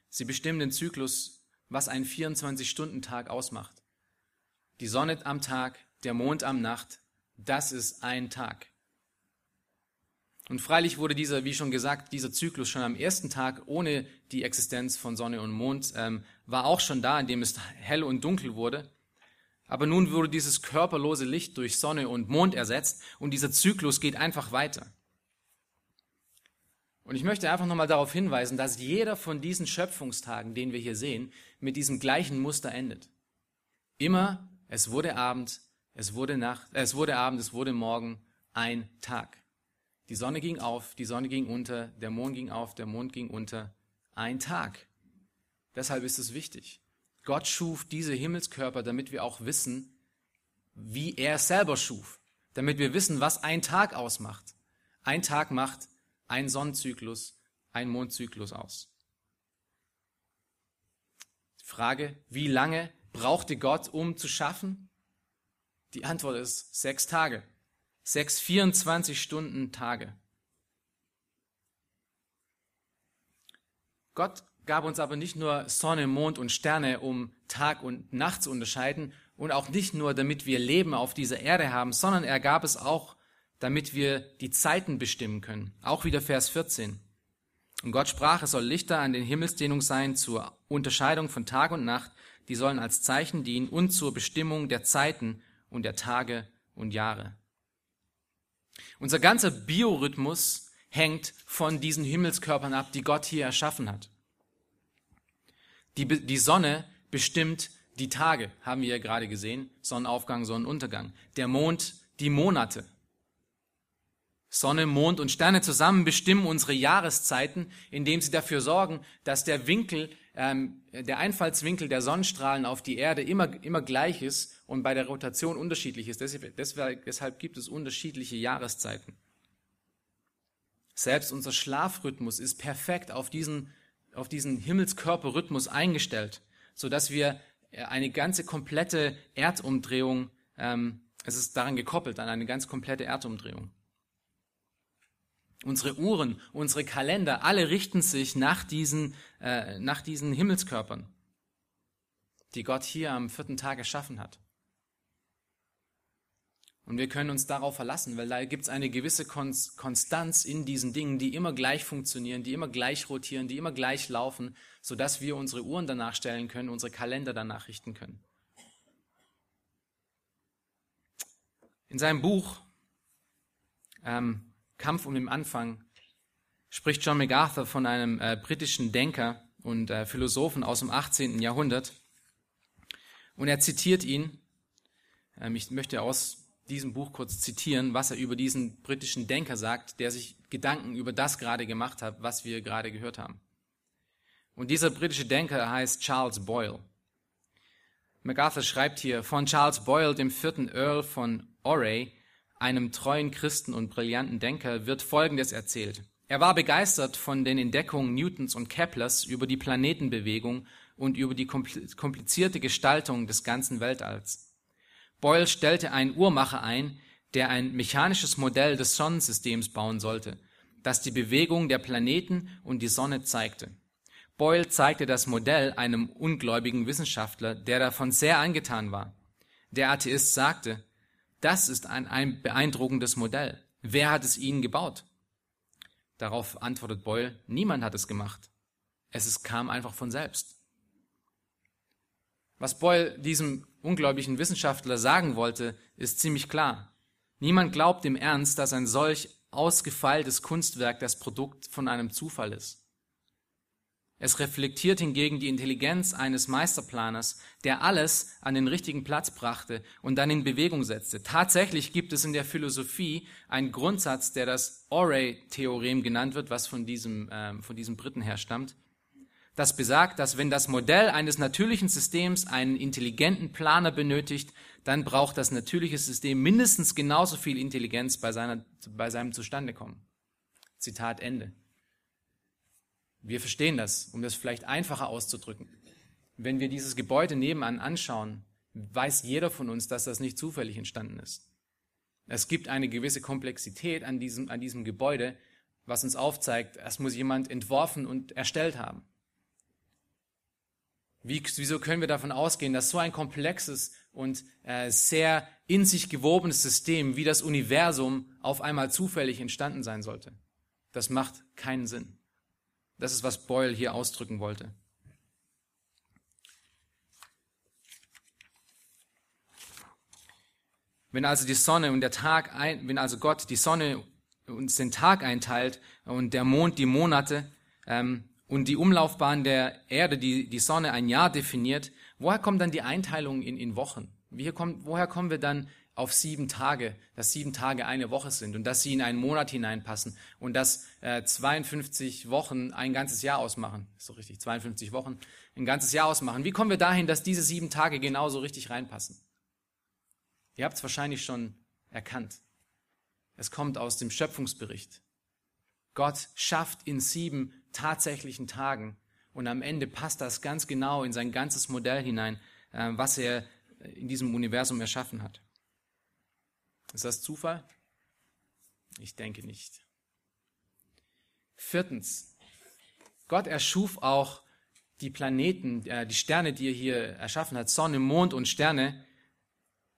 Sie bestimmen den Zyklus, was ein 24-Stunden-Tag ausmacht. Die Sonne am Tag, der Mond am Nacht, das ist ein Tag. Und freilich wurde dieser, wie schon gesagt, dieser Zyklus schon am ersten Tag ohne die Existenz von Sonne und Mond, ähm, war auch schon da, indem es hell und dunkel wurde. Aber nun wurde dieses körperlose Licht durch Sonne und Mond ersetzt und dieser Zyklus geht einfach weiter. Und ich möchte einfach nochmal darauf hinweisen, dass jeder von diesen Schöpfungstagen, den wir hier sehen, mit diesem gleichen Muster endet. Immer, es wurde Abend, es wurde Nacht, äh, es wurde Abend, es wurde Morgen, ein Tag. Die Sonne ging auf, die Sonne ging unter, der Mond ging auf, der Mond ging unter. Ein Tag. Deshalb ist es wichtig. Gott schuf diese Himmelskörper, damit wir auch wissen, wie er selber schuf. Damit wir wissen, was ein Tag ausmacht. Ein Tag macht ein Sonnenzyklus, ein Mondzyklus aus. Die Frage, wie lange brauchte Gott, um zu schaffen? Die Antwort ist sechs Tage. Sechs 24 Stunden Tage. Gott gab uns aber nicht nur Sonne, Mond und Sterne, um Tag und Nacht zu unterscheiden und auch nicht nur, damit wir Leben auf dieser Erde haben, sondern er gab es auch, damit wir die Zeiten bestimmen können. Auch wieder Vers 14. Und Gott sprach, es soll Lichter an den Himmelsdehnung sein zur Unterscheidung von Tag und Nacht, die sollen als Zeichen dienen und zur Bestimmung der Zeiten und der Tage und Jahre. Unser ganzer Biorhythmus hängt von diesen Himmelskörpern ab, die Gott hier erschaffen hat. Die, die Sonne bestimmt die Tage, haben wir ja gerade gesehen, Sonnenaufgang, Sonnenuntergang. Der Mond die Monate. Sonne, Mond und Sterne zusammen bestimmen unsere Jahreszeiten, indem sie dafür sorgen, dass der Winkel, ähm, der Einfallswinkel der Sonnenstrahlen auf die Erde immer, immer gleich ist und bei der Rotation unterschiedlich ist. Deshalb, deshalb gibt es unterschiedliche Jahreszeiten. Selbst unser Schlafrhythmus ist perfekt auf diesen, auf diesen Himmelskörperrhythmus eingestellt, sodass wir eine ganze komplette Erdumdrehung ähm, Es ist daran gekoppelt, an eine ganz komplette Erdumdrehung. Unsere Uhren, unsere Kalender, alle richten sich nach diesen, äh, nach diesen Himmelskörpern, die Gott hier am vierten Tag erschaffen hat. Und wir können uns darauf verlassen, weil da gibt es eine gewisse Konstanz in diesen Dingen, die immer gleich funktionieren, die immer gleich rotieren, die immer gleich laufen, sodass wir unsere Uhren danach stellen können, unsere Kalender danach richten können. In seinem Buch ähm, Kampf um den Anfang spricht John MacArthur von einem äh, britischen Denker und äh, Philosophen aus dem 18. Jahrhundert. Und er zitiert ihn. Ähm, ich möchte aus diesem Buch kurz zitieren, was er über diesen britischen Denker sagt, der sich Gedanken über das gerade gemacht hat, was wir gerade gehört haben. Und dieser britische Denker heißt Charles Boyle. MacArthur schreibt hier, von Charles Boyle, dem vierten Earl von Oray, einem treuen Christen und brillanten Denker, wird Folgendes erzählt. Er war begeistert von den Entdeckungen Newtons und Keplers über die Planetenbewegung und über die komplizierte Gestaltung des ganzen Weltalls. Boyle stellte einen Uhrmacher ein, der ein mechanisches Modell des Sonnensystems bauen sollte, das die Bewegung der Planeten und die Sonne zeigte. Boyle zeigte das Modell einem ungläubigen Wissenschaftler, der davon sehr angetan war. Der Atheist sagte, das ist ein, ein beeindruckendes Modell. Wer hat es Ihnen gebaut? Darauf antwortet Boyle, niemand hat es gemacht. Es ist, kam einfach von selbst. Was Boyle diesem ungläubigen Wissenschaftler sagen wollte, ist ziemlich klar. Niemand glaubt im Ernst, dass ein solch ausgefeiltes Kunstwerk das Produkt von einem Zufall ist. Es reflektiert hingegen die Intelligenz eines Meisterplaners, der alles an den richtigen Platz brachte und dann in Bewegung setzte. Tatsächlich gibt es in der Philosophie einen Grundsatz, der das Oray-Theorem genannt wird, was von diesem, äh, von diesem Briten herstammt das besagt, dass wenn das Modell eines natürlichen Systems einen intelligenten Planer benötigt, dann braucht das natürliche System mindestens genauso viel Intelligenz bei, seiner, bei seinem Zustandekommen. Zitat Ende. Wir verstehen das, um das vielleicht einfacher auszudrücken. Wenn wir dieses Gebäude nebenan anschauen, weiß jeder von uns, dass das nicht zufällig entstanden ist. Es gibt eine gewisse Komplexität an diesem, an diesem Gebäude, was uns aufzeigt, es muss jemand entworfen und erstellt haben. Wie, wieso können wir davon ausgehen, dass so ein komplexes und äh, sehr in sich gewobenes System wie das Universum auf einmal zufällig entstanden sein sollte? Das macht keinen Sinn. Das ist, was Boyle hier ausdrücken wollte. Wenn also die Sonne und der Tag, ein, wenn also Gott die Sonne uns den Tag einteilt und der Mond die Monate, ähm, und die Umlaufbahn der Erde, die die Sonne ein Jahr definiert, woher kommt dann die Einteilung in, in Wochen? Kommt, woher kommen wir dann auf sieben Tage, dass sieben Tage eine Woche sind und dass sie in einen Monat hineinpassen und dass äh, 52 Wochen ein ganzes Jahr ausmachen? Ist so richtig, 52 Wochen ein ganzes Jahr ausmachen. Wie kommen wir dahin, dass diese sieben Tage genauso richtig reinpassen? Ihr habt es wahrscheinlich schon erkannt. Es kommt aus dem Schöpfungsbericht. Gott schafft in sieben tatsächlichen Tagen. Und am Ende passt das ganz genau in sein ganzes Modell hinein, äh, was er in diesem Universum erschaffen hat. Ist das Zufall? Ich denke nicht. Viertens, Gott erschuf auch die Planeten, äh, die Sterne, die er hier erschaffen hat, Sonne, Mond und Sterne,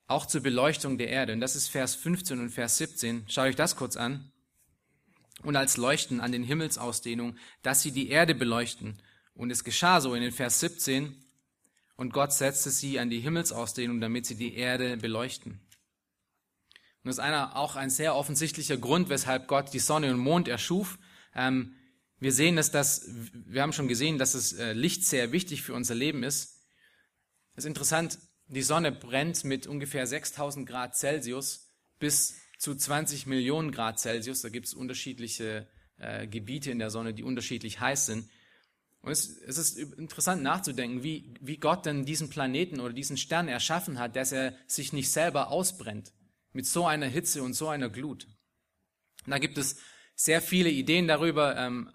auch zur Beleuchtung der Erde. Und das ist Vers 15 und Vers 17. Schaut euch das kurz an und als Leuchten an den Himmelsausdehnungen, dass sie die Erde beleuchten. Und es geschah so in den Vers 17, und Gott setzte sie an die Himmelsausdehnung, damit sie die Erde beleuchten. Und das ist einer, auch ein sehr offensichtlicher Grund, weshalb Gott die Sonne und Mond erschuf. Ähm, wir sehen, dass das, wir haben schon gesehen, dass das äh, Licht sehr wichtig für unser Leben ist. Es ist interessant, die Sonne brennt mit ungefähr 6000 Grad Celsius bis zu 20 Millionen Grad Celsius. Da gibt es unterschiedliche äh, Gebiete in der Sonne, die unterschiedlich heiß sind. Und es, es, ist interessant nachzudenken, wie, wie Gott denn diesen Planeten oder diesen Stern erschaffen hat, dass er sich nicht selber ausbrennt mit so einer Hitze und so einer Glut. Da gibt es sehr viele Ideen darüber. Ähm,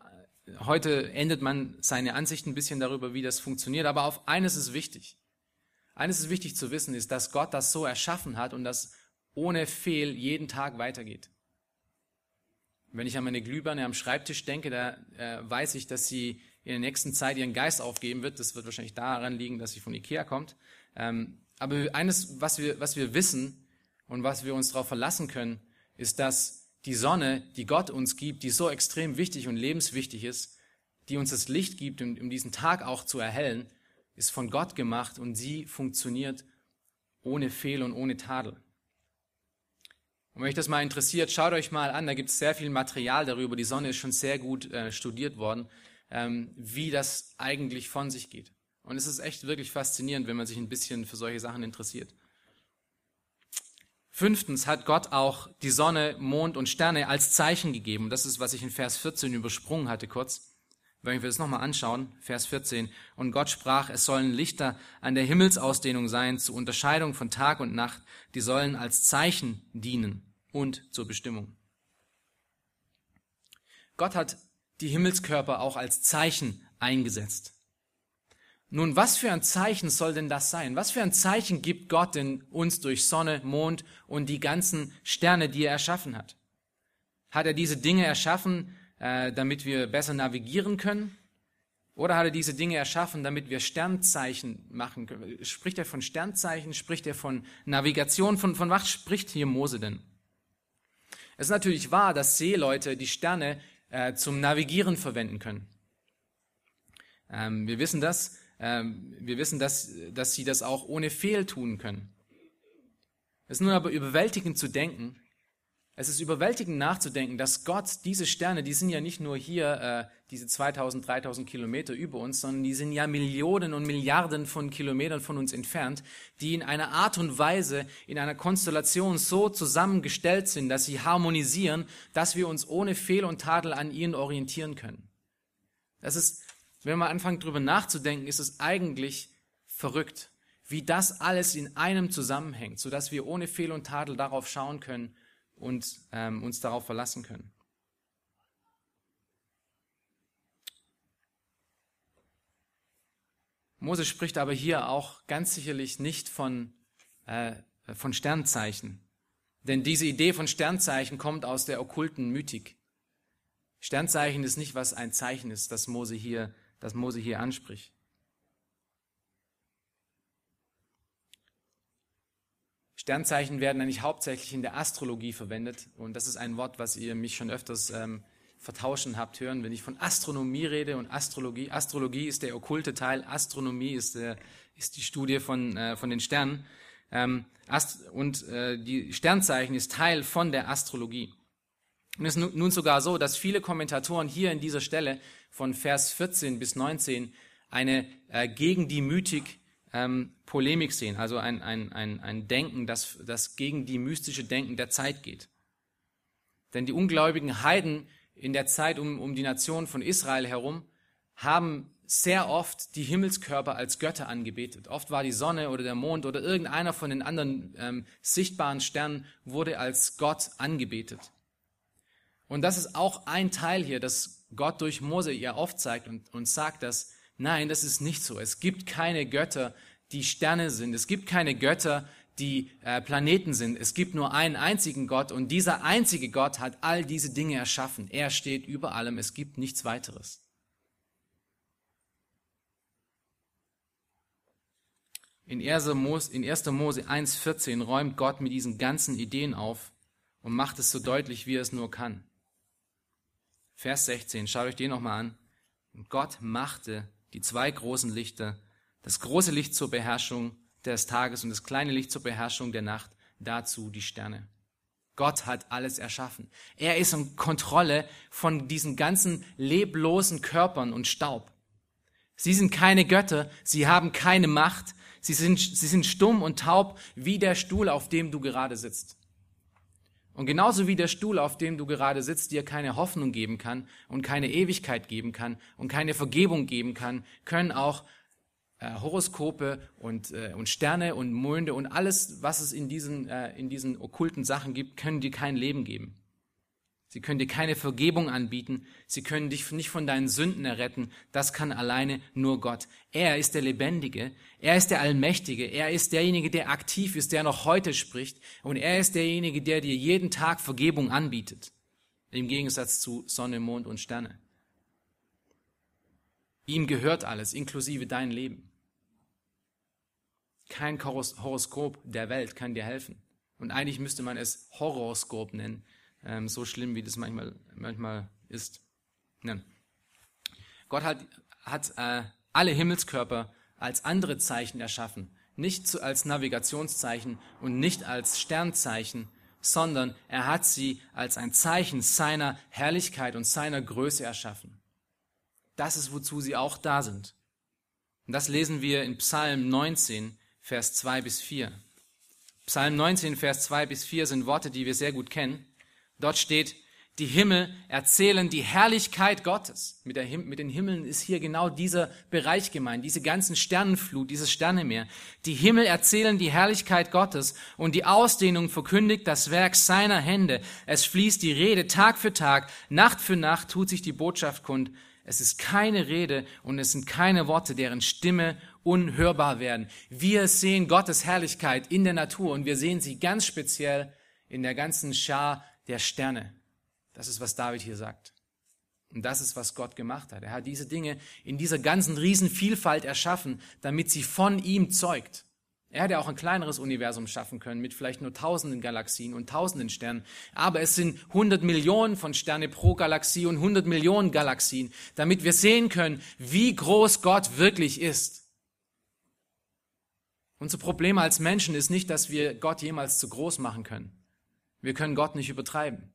heute endet man seine Ansicht ein bisschen darüber, wie das funktioniert. Aber auf eines ist wichtig. Eines ist wichtig zu wissen, ist, dass Gott das so erschaffen hat und dass ohne Fehl jeden Tag weitergeht. Wenn ich an meine Glühbirne am Schreibtisch denke, da äh, weiß ich, dass sie in der nächsten Zeit ihren Geist aufgeben wird. Das wird wahrscheinlich daran liegen, dass sie von Ikea kommt. Ähm, aber eines, was wir, was wir wissen und was wir uns darauf verlassen können, ist, dass die Sonne, die Gott uns gibt, die so extrem wichtig und lebenswichtig ist, die uns das Licht gibt, um, diesen Tag auch zu erhellen, ist von Gott gemacht und sie funktioniert ohne Fehl und ohne Tadel. Und wenn euch das mal interessiert, schaut euch mal an, da gibt es sehr viel Material darüber. Die Sonne ist schon sehr gut äh, studiert worden, ähm, wie das eigentlich von sich geht. Und es ist echt wirklich faszinierend, wenn man sich ein bisschen für solche Sachen interessiert. Fünftens hat Gott auch die Sonne, Mond und Sterne als Zeichen gegeben. Das ist, was ich in Vers 14 übersprungen hatte kurz. Wenn wir das nochmal anschauen, Vers 14. Und Gott sprach, es sollen Lichter an der Himmelsausdehnung sein, zur Unterscheidung von Tag und Nacht. Die sollen als Zeichen dienen und zur Bestimmung. Gott hat die Himmelskörper auch als Zeichen eingesetzt. Nun, was für ein Zeichen soll denn das sein? Was für ein Zeichen gibt Gott denn uns durch Sonne, Mond und die ganzen Sterne, die er erschaffen hat? Hat er diese Dinge erschaffen, äh, damit wir besser navigieren können? Oder hat er diese Dinge erschaffen, damit wir Sternzeichen machen können? Spricht er von Sternzeichen? Spricht er von Navigation? Von, von was spricht hier Mose denn? Es ist natürlich wahr, dass Seeleute die Sterne äh, zum Navigieren verwenden können. Ähm, wir wissen das, wir wissen, dass, dass sie das auch ohne Fehl tun können. Es ist nun aber überwältigend zu denken, es ist überwältigend nachzudenken, dass Gott diese Sterne, die sind ja nicht nur hier, äh, diese 2000, 3000 Kilometer über uns, sondern die sind ja Millionen und Milliarden von Kilometern von uns entfernt, die in einer Art und Weise, in einer Konstellation so zusammengestellt sind, dass sie harmonisieren, dass wir uns ohne Fehl und Tadel an ihnen orientieren können. Das ist wenn man anfängt darüber nachzudenken, ist es eigentlich verrückt, wie das alles in einem zusammenhängt, sodass wir ohne Fehl und Tadel darauf schauen können und ähm, uns darauf verlassen können. Mose spricht aber hier auch ganz sicherlich nicht von, äh, von Sternzeichen. Denn diese Idee von Sternzeichen kommt aus der okkulten Mythik. Sternzeichen ist nicht, was ein Zeichen ist, das Mose hier das Mose hier anspricht. Sternzeichen werden eigentlich hauptsächlich in der Astrologie verwendet. Und das ist ein Wort, was ihr mich schon öfters ähm, vertauschen habt hören, wenn ich von Astronomie rede und Astrologie. Astrologie ist der okkulte Teil, Astronomie ist, der, ist die Studie von, äh, von den Sternen. Ähm, und äh, die Sternzeichen ist Teil von der Astrologie. Und es ist nun sogar so, dass viele Kommentatoren hier in dieser Stelle von Vers 14 bis 19 eine äh, gegen die Mythik ähm, Polemik sehen, also ein, ein, ein, ein Denken, das, das gegen die mystische Denken der Zeit geht. Denn die ungläubigen Heiden in der Zeit um, um die Nation von Israel herum haben sehr oft die Himmelskörper als Götter angebetet. Oft war die Sonne oder der Mond oder irgendeiner von den anderen ähm, sichtbaren Sternen wurde als Gott angebetet. Und das ist auch ein Teil hier, dass Gott durch Mose ihr aufzeigt und, und sagt, dass nein, das ist nicht so. Es gibt keine Götter, die Sterne sind. Es gibt keine Götter, die äh, Planeten sind. Es gibt nur einen einzigen Gott und dieser einzige Gott hat all diese Dinge erschaffen. Er steht über allem. Es gibt nichts weiteres. In 1. Mose, in 1. Mose 1.14 räumt Gott mit diesen ganzen Ideen auf und macht es so deutlich, wie er es nur kann. Vers 16, schaut euch den nochmal an. Gott machte die zwei großen Lichter, das große Licht zur Beherrschung des Tages und das kleine Licht zur Beherrschung der Nacht, dazu die Sterne. Gott hat alles erschaffen. Er ist in Kontrolle von diesen ganzen leblosen Körpern und Staub. Sie sind keine Götter, sie haben keine Macht, sie sind, sie sind stumm und taub wie der Stuhl, auf dem du gerade sitzt. Und genauso wie der Stuhl, auf dem du gerade sitzt, dir keine Hoffnung geben kann und keine Ewigkeit geben kann und keine Vergebung geben kann, können auch äh, Horoskope und, äh, und Sterne und Monde und alles, was es in diesen, äh, in diesen okkulten Sachen gibt, können dir kein Leben geben. Sie können dir keine Vergebung anbieten. Sie können dich nicht von deinen Sünden erretten. Das kann alleine nur Gott. Er ist der Lebendige. Er ist der Allmächtige. Er ist derjenige, der aktiv ist, der noch heute spricht. Und er ist derjenige, der dir jeden Tag Vergebung anbietet. Im Gegensatz zu Sonne, Mond und Sterne. Ihm gehört alles, inklusive dein Leben. Kein Horoskop der Welt kann dir helfen. Und eigentlich müsste man es Horoskop nennen, ähm, so schlimm, wie das manchmal, manchmal ist. Nein. Gott hat, hat äh, alle Himmelskörper als andere Zeichen erschaffen. Nicht zu, als Navigationszeichen und nicht als Sternzeichen, sondern er hat sie als ein Zeichen seiner Herrlichkeit und seiner Größe erschaffen. Das ist, wozu sie auch da sind. Und das lesen wir in Psalm 19, Vers 2 bis 4. Psalm 19, Vers 2 bis 4 sind Worte, die wir sehr gut kennen. Dort steht, die Himmel erzählen die Herrlichkeit Gottes. Mit, der, mit, den Himmeln ist hier genau dieser Bereich gemeint, diese ganzen Sternenflut, dieses Sternemeer. Die Himmel erzählen die Herrlichkeit Gottes und die Ausdehnung verkündigt das Werk seiner Hände. Es fließt die Rede Tag für Tag, Nacht für Nacht tut sich die Botschaft kund. Es ist keine Rede und es sind keine Worte, deren Stimme unhörbar werden. Wir sehen Gottes Herrlichkeit in der Natur und wir sehen sie ganz speziell in der ganzen Schar der Sterne. Das ist, was David hier sagt. Und das ist, was Gott gemacht hat. Er hat diese Dinge in dieser ganzen Riesenvielfalt erschaffen, damit sie von ihm zeugt. Er hätte auch ein kleineres Universum schaffen können mit vielleicht nur tausenden Galaxien und tausenden Sternen. Aber es sind hundert Millionen von Sterne pro Galaxie und hundert Millionen Galaxien, damit wir sehen können, wie groß Gott wirklich ist. Unser Problem als Menschen ist nicht, dass wir Gott jemals zu groß machen können. Wir können Gott nicht übertreiben.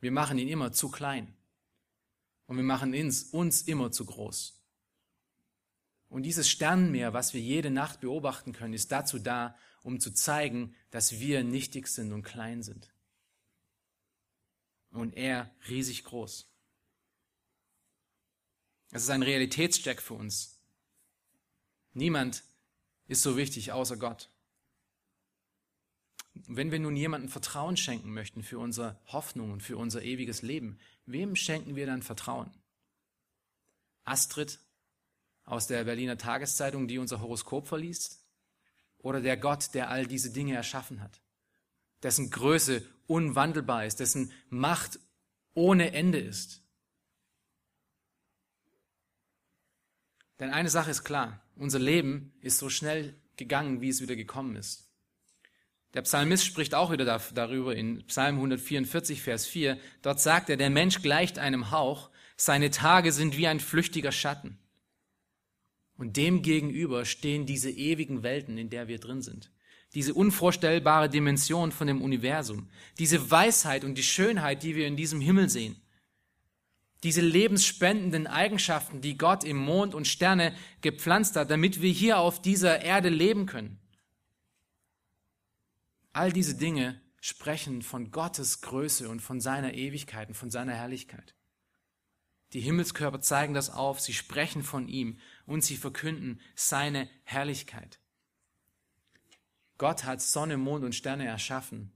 Wir machen ihn immer zu klein. Und wir machen uns, uns immer zu groß. Und dieses Sternenmeer, was wir jede Nacht beobachten können, ist dazu da, um zu zeigen, dass wir nichtig sind und klein sind. Und er riesig groß. Es ist ein Realitätscheck für uns. Niemand ist so wichtig außer Gott. Wenn wir nun jemandem Vertrauen schenken möchten für unsere Hoffnung und für unser ewiges Leben, wem schenken wir dann Vertrauen? Astrid aus der Berliner Tageszeitung, die unser Horoskop verliest? Oder der Gott, der all diese Dinge erschaffen hat? Dessen Größe unwandelbar ist, dessen Macht ohne Ende ist? Denn eine Sache ist klar, unser Leben ist so schnell gegangen, wie es wieder gekommen ist. Der Psalmist spricht auch wieder darüber in Psalm 144, Vers 4. Dort sagt er, der Mensch gleicht einem Hauch, seine Tage sind wie ein flüchtiger Schatten. Und dem gegenüber stehen diese ewigen Welten, in der wir drin sind. Diese unvorstellbare Dimension von dem Universum. Diese Weisheit und die Schönheit, die wir in diesem Himmel sehen. Diese lebensspendenden Eigenschaften, die Gott im Mond und Sterne gepflanzt hat, damit wir hier auf dieser Erde leben können. All diese Dinge sprechen von Gottes Größe und von seiner Ewigkeit und von seiner Herrlichkeit. Die Himmelskörper zeigen das auf, sie sprechen von ihm und sie verkünden seine Herrlichkeit. Gott hat Sonne, Mond und Sterne erschaffen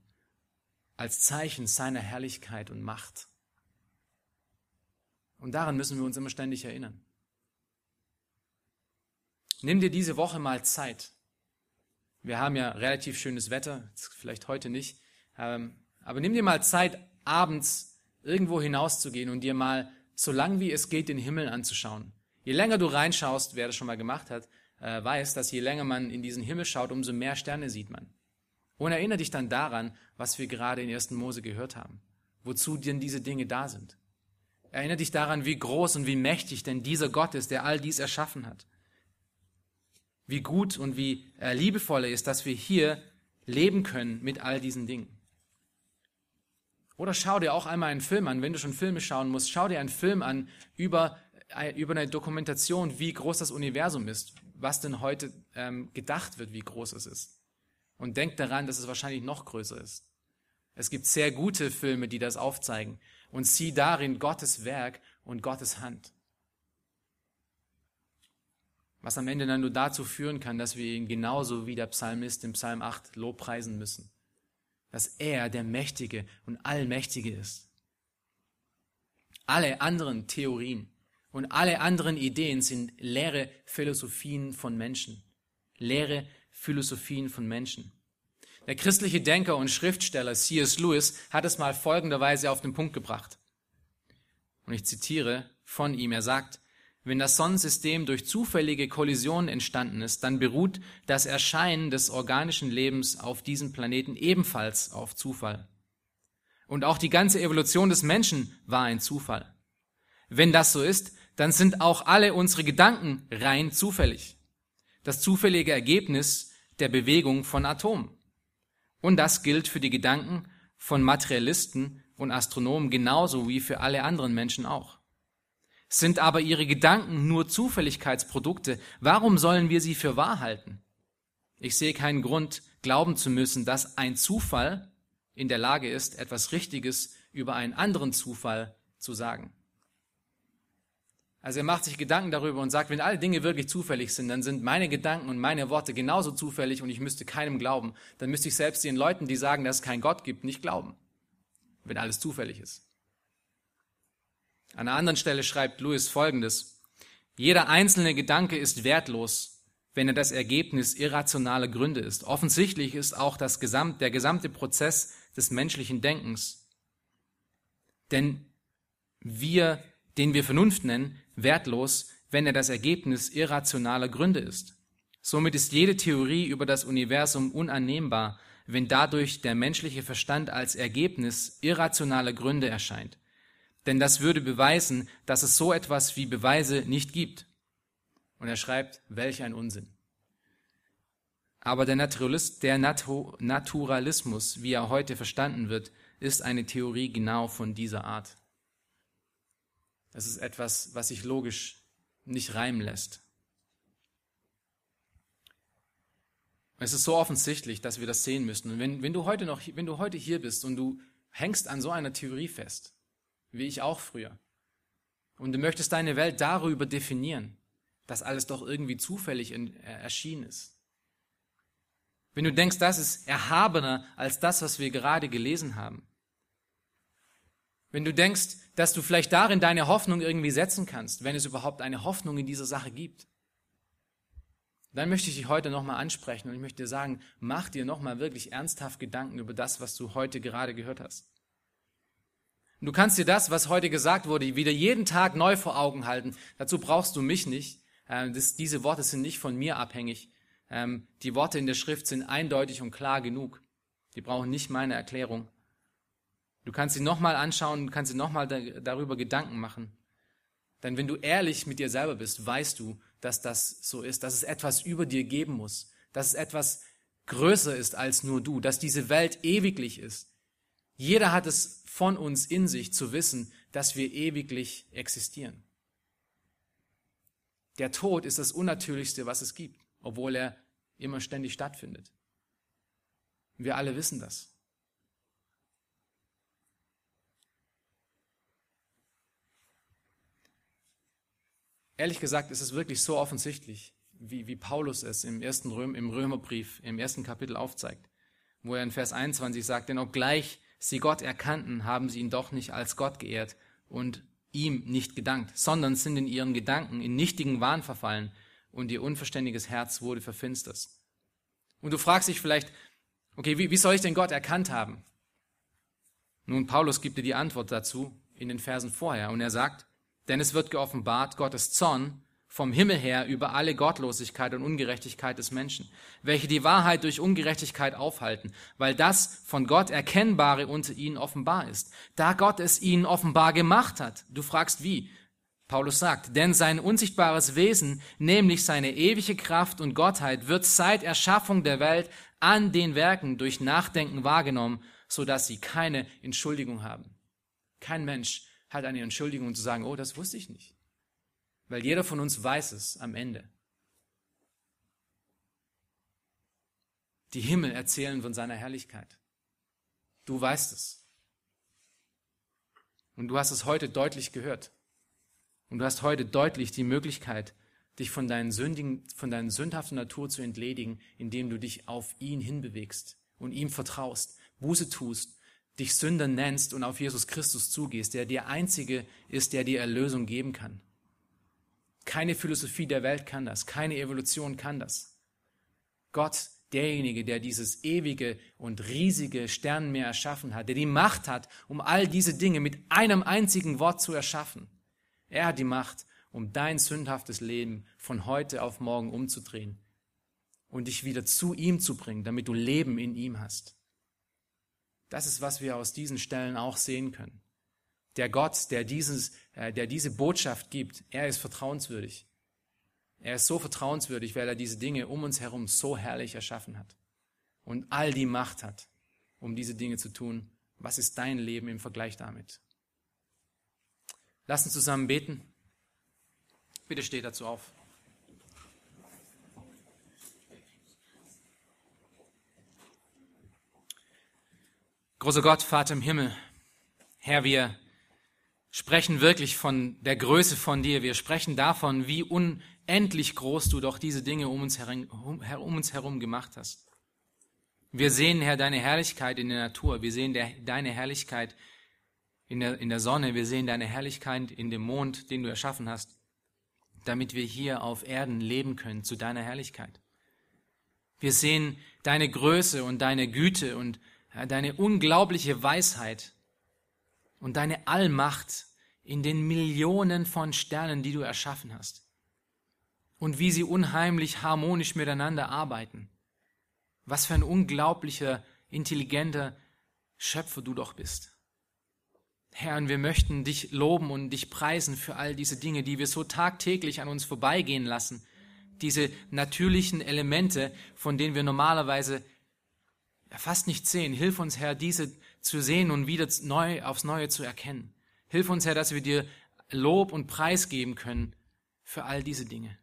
als Zeichen seiner Herrlichkeit und Macht. Und daran müssen wir uns immer ständig erinnern. Nimm dir diese Woche mal Zeit, wir haben ja relativ schönes Wetter, vielleicht heute nicht. Ähm, aber nimm dir mal Zeit, abends irgendwo hinauszugehen und dir mal so lang wie es geht den Himmel anzuschauen. Je länger du reinschaust, wer das schon mal gemacht hat, äh, weiß, dass je länger man in diesen Himmel schaut, umso mehr Sterne sieht man. Und erinnere dich dann daran, was wir gerade in 1. Mose gehört haben. Wozu denn diese Dinge da sind. Erinnere dich daran, wie groß und wie mächtig denn dieser Gott ist, der all dies erschaffen hat wie gut und wie äh, liebevoll er ist, dass wir hier leben können mit all diesen Dingen. Oder schau dir auch einmal einen Film an, wenn du schon Filme schauen musst, schau dir einen Film an über, äh, über eine Dokumentation, wie groß das Universum ist, was denn heute ähm, gedacht wird, wie groß es ist. Und denk daran, dass es wahrscheinlich noch größer ist. Es gibt sehr gute Filme, die das aufzeigen. Und sieh darin Gottes Werk und Gottes Hand. Was am Ende dann nur dazu führen kann, dass wir ihn genauso wie der Psalmist im Psalm 8 lobpreisen müssen. Dass er der Mächtige und Allmächtige ist. Alle anderen Theorien und alle anderen Ideen sind leere Philosophien von Menschen. Leere Philosophien von Menschen. Der christliche Denker und Schriftsteller C.S. Lewis hat es mal folgenderweise auf den Punkt gebracht. Und ich zitiere von ihm, er sagt, wenn das Sonnensystem durch zufällige Kollisionen entstanden ist, dann beruht das Erscheinen des organischen Lebens auf diesem Planeten ebenfalls auf Zufall. Und auch die ganze Evolution des Menschen war ein Zufall. Wenn das so ist, dann sind auch alle unsere Gedanken rein zufällig. Das zufällige Ergebnis der Bewegung von Atomen. Und das gilt für die Gedanken von Materialisten und Astronomen genauso wie für alle anderen Menschen auch. Sind aber ihre Gedanken nur Zufälligkeitsprodukte, warum sollen wir sie für wahr halten? Ich sehe keinen Grund, glauben zu müssen, dass ein Zufall in der Lage ist, etwas Richtiges über einen anderen Zufall zu sagen. Also er macht sich Gedanken darüber und sagt, wenn alle Dinge wirklich zufällig sind, dann sind meine Gedanken und meine Worte genauso zufällig und ich müsste keinem glauben. Dann müsste ich selbst den Leuten, die sagen, dass es keinen Gott gibt, nicht glauben, wenn alles zufällig ist. An einer anderen Stelle schreibt Lewis Folgendes. Jeder einzelne Gedanke ist wertlos, wenn er das Ergebnis irrationaler Gründe ist. Offensichtlich ist auch das Gesamt, der gesamte Prozess des menschlichen Denkens. Denn wir, den wir Vernunft nennen, wertlos, wenn er das Ergebnis irrationaler Gründe ist. Somit ist jede Theorie über das Universum unannehmbar, wenn dadurch der menschliche Verstand als Ergebnis irrationaler Gründe erscheint. Denn das würde beweisen, dass es so etwas wie Beweise nicht gibt. Und er schreibt, welch ein Unsinn. Aber der, Naturalist, der Naturalismus, wie er heute verstanden wird, ist eine Theorie genau von dieser Art. Es ist etwas, was sich logisch nicht reimen lässt. Es ist so offensichtlich, dass wir das sehen müssen. Und wenn, wenn du heute noch, wenn du heute hier bist und du hängst an so einer Theorie fest, wie ich auch früher, und du möchtest deine Welt darüber definieren, dass alles doch irgendwie zufällig in, äh, erschienen ist. Wenn du denkst, das ist erhabener als das, was wir gerade gelesen haben, wenn du denkst, dass du vielleicht darin deine Hoffnung irgendwie setzen kannst, wenn es überhaupt eine Hoffnung in dieser Sache gibt, dann möchte ich dich heute nochmal ansprechen und ich möchte dir sagen, mach dir nochmal wirklich ernsthaft Gedanken über das, was du heute gerade gehört hast. Du kannst dir das, was heute gesagt wurde, wieder jeden Tag neu vor Augen halten. Dazu brauchst du mich nicht. Ähm, das, diese Worte sind nicht von mir abhängig. Ähm, die Worte in der Schrift sind eindeutig und klar genug. Die brauchen nicht meine Erklärung. Du kannst sie nochmal anschauen, du kannst sie nochmal darüber Gedanken machen. Denn wenn du ehrlich mit dir selber bist, weißt du, dass das so ist, dass es etwas über dir geben muss, dass es etwas größer ist als nur du, dass diese Welt ewiglich ist. Jeder hat es von uns in sich zu wissen, dass wir ewiglich existieren. Der Tod ist das Unnatürlichste, was es gibt, obwohl er immer ständig stattfindet. Wir alle wissen das. Ehrlich gesagt ist es wirklich so offensichtlich, wie, wie Paulus es im ersten Röm, im Römerbrief, im ersten Kapitel aufzeigt, wo er in Vers 21 sagt, denn obgleich sie Gott erkannten, haben sie ihn doch nicht als Gott geehrt und ihm nicht gedankt, sondern sind in ihren Gedanken in nichtigen Wahn verfallen und ihr unverständiges Herz wurde verfinstert. Und du fragst dich vielleicht, okay, wie, wie soll ich denn Gott erkannt haben? Nun, Paulus gibt dir die Antwort dazu in den Versen vorher und er sagt, denn es wird geoffenbart Gottes Zorn vom Himmel her über alle Gottlosigkeit und Ungerechtigkeit des Menschen, welche die Wahrheit durch Ungerechtigkeit aufhalten, weil das von Gott Erkennbare unter ihnen offenbar ist, da Gott es ihnen offenbar gemacht hat. Du fragst wie? Paulus sagt, denn sein unsichtbares Wesen, nämlich seine ewige Kraft und Gottheit, wird seit Erschaffung der Welt an den Werken durch Nachdenken wahrgenommen, so dass sie keine Entschuldigung haben. Kein Mensch hat eine Entschuldigung zu sagen, oh, das wusste ich nicht. Weil jeder von uns weiß es am Ende. Die Himmel erzählen von seiner Herrlichkeit. Du weißt es. Und du hast es heute deutlich gehört. Und du hast heute deutlich die Möglichkeit, dich von deinen Sündigen, von deiner sündhaften Natur zu entledigen, indem du dich auf ihn hinbewegst und ihm vertraust, Buße tust dich Sünder nennst und auf Jesus Christus zugehst, der der Einzige ist, der dir Erlösung geben kann. Keine Philosophie der Welt kann das, keine Evolution kann das. Gott, derjenige, der dieses ewige und riesige Sternenmeer erschaffen hat, der die Macht hat, um all diese Dinge mit einem einzigen Wort zu erschaffen. Er hat die Macht, um dein sündhaftes Leben von heute auf morgen umzudrehen und dich wieder zu ihm zu bringen, damit du Leben in ihm hast. Das ist, was wir aus diesen Stellen auch sehen können. Der Gott, der, dieses, der diese Botschaft gibt, er ist vertrauenswürdig. Er ist so vertrauenswürdig, weil er diese Dinge um uns herum so herrlich erschaffen hat und all die Macht hat, um diese Dinge zu tun. Was ist dein Leben im Vergleich damit? Lass uns zusammen beten. Bitte steht dazu auf. Großer Gott, Vater im Himmel, Herr, wir sprechen wirklich von der Größe von dir. Wir sprechen davon, wie unendlich groß du doch diese Dinge um uns herum, um uns herum gemacht hast. Wir sehen, Herr, deine Herrlichkeit in der Natur. Wir sehen der, deine Herrlichkeit in der, in der Sonne. Wir sehen deine Herrlichkeit in dem Mond, den du erschaffen hast, damit wir hier auf Erden leben können zu deiner Herrlichkeit. Wir sehen deine Größe und deine Güte und deine unglaubliche Weisheit und deine Allmacht in den Millionen von Sternen, die du erschaffen hast. Und wie sie unheimlich harmonisch miteinander arbeiten. Was für ein unglaublicher, intelligenter Schöpfer du doch bist. Herr, und wir möchten dich loben und dich preisen für all diese Dinge, die wir so tagtäglich an uns vorbeigehen lassen. Diese natürlichen Elemente, von denen wir normalerweise fast nicht sehen. Hilf uns, Herr, diese zu sehen und wieder neu aufs Neue zu erkennen. Hilf uns, Herr, dass wir dir Lob und Preis geben können für all diese Dinge.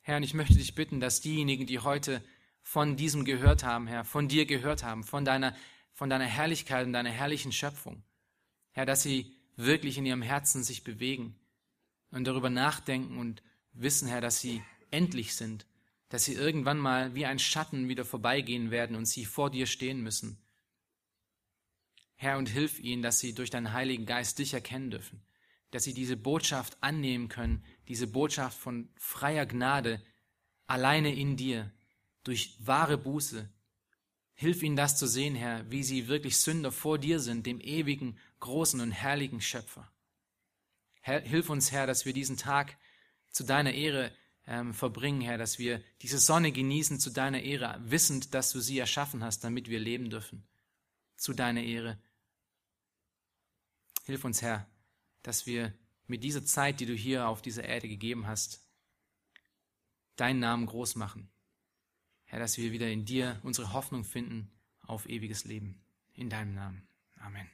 Herr, und ich möchte dich bitten, dass diejenigen, die heute von diesem gehört haben, Herr, von dir gehört haben, von deiner, von deiner Herrlichkeit und deiner herrlichen Schöpfung, Herr, dass sie wirklich in ihrem Herzen sich bewegen und darüber nachdenken und wissen, Herr, dass sie endlich sind dass sie irgendwann mal wie ein Schatten wieder vorbeigehen werden und sie vor dir stehen müssen. Herr, und hilf ihnen, dass sie durch deinen Heiligen Geist dich erkennen dürfen, dass sie diese Botschaft annehmen können, diese Botschaft von freier Gnade, alleine in dir, durch wahre Buße. Hilf ihnen das zu sehen, Herr, wie sie wirklich Sünder vor dir sind, dem ewigen, großen und herrlichen Schöpfer. Hilf uns, Herr, dass wir diesen Tag zu deiner Ehre ähm, verbringen, Herr, dass wir diese Sonne genießen zu deiner Ehre, wissend, dass du sie erschaffen hast, damit wir leben dürfen. Zu deiner Ehre. Hilf uns, Herr, dass wir mit dieser Zeit, die du hier auf dieser Erde gegeben hast, deinen Namen groß machen. Herr, dass wir wieder in dir unsere Hoffnung finden auf ewiges Leben. In deinem Namen. Amen.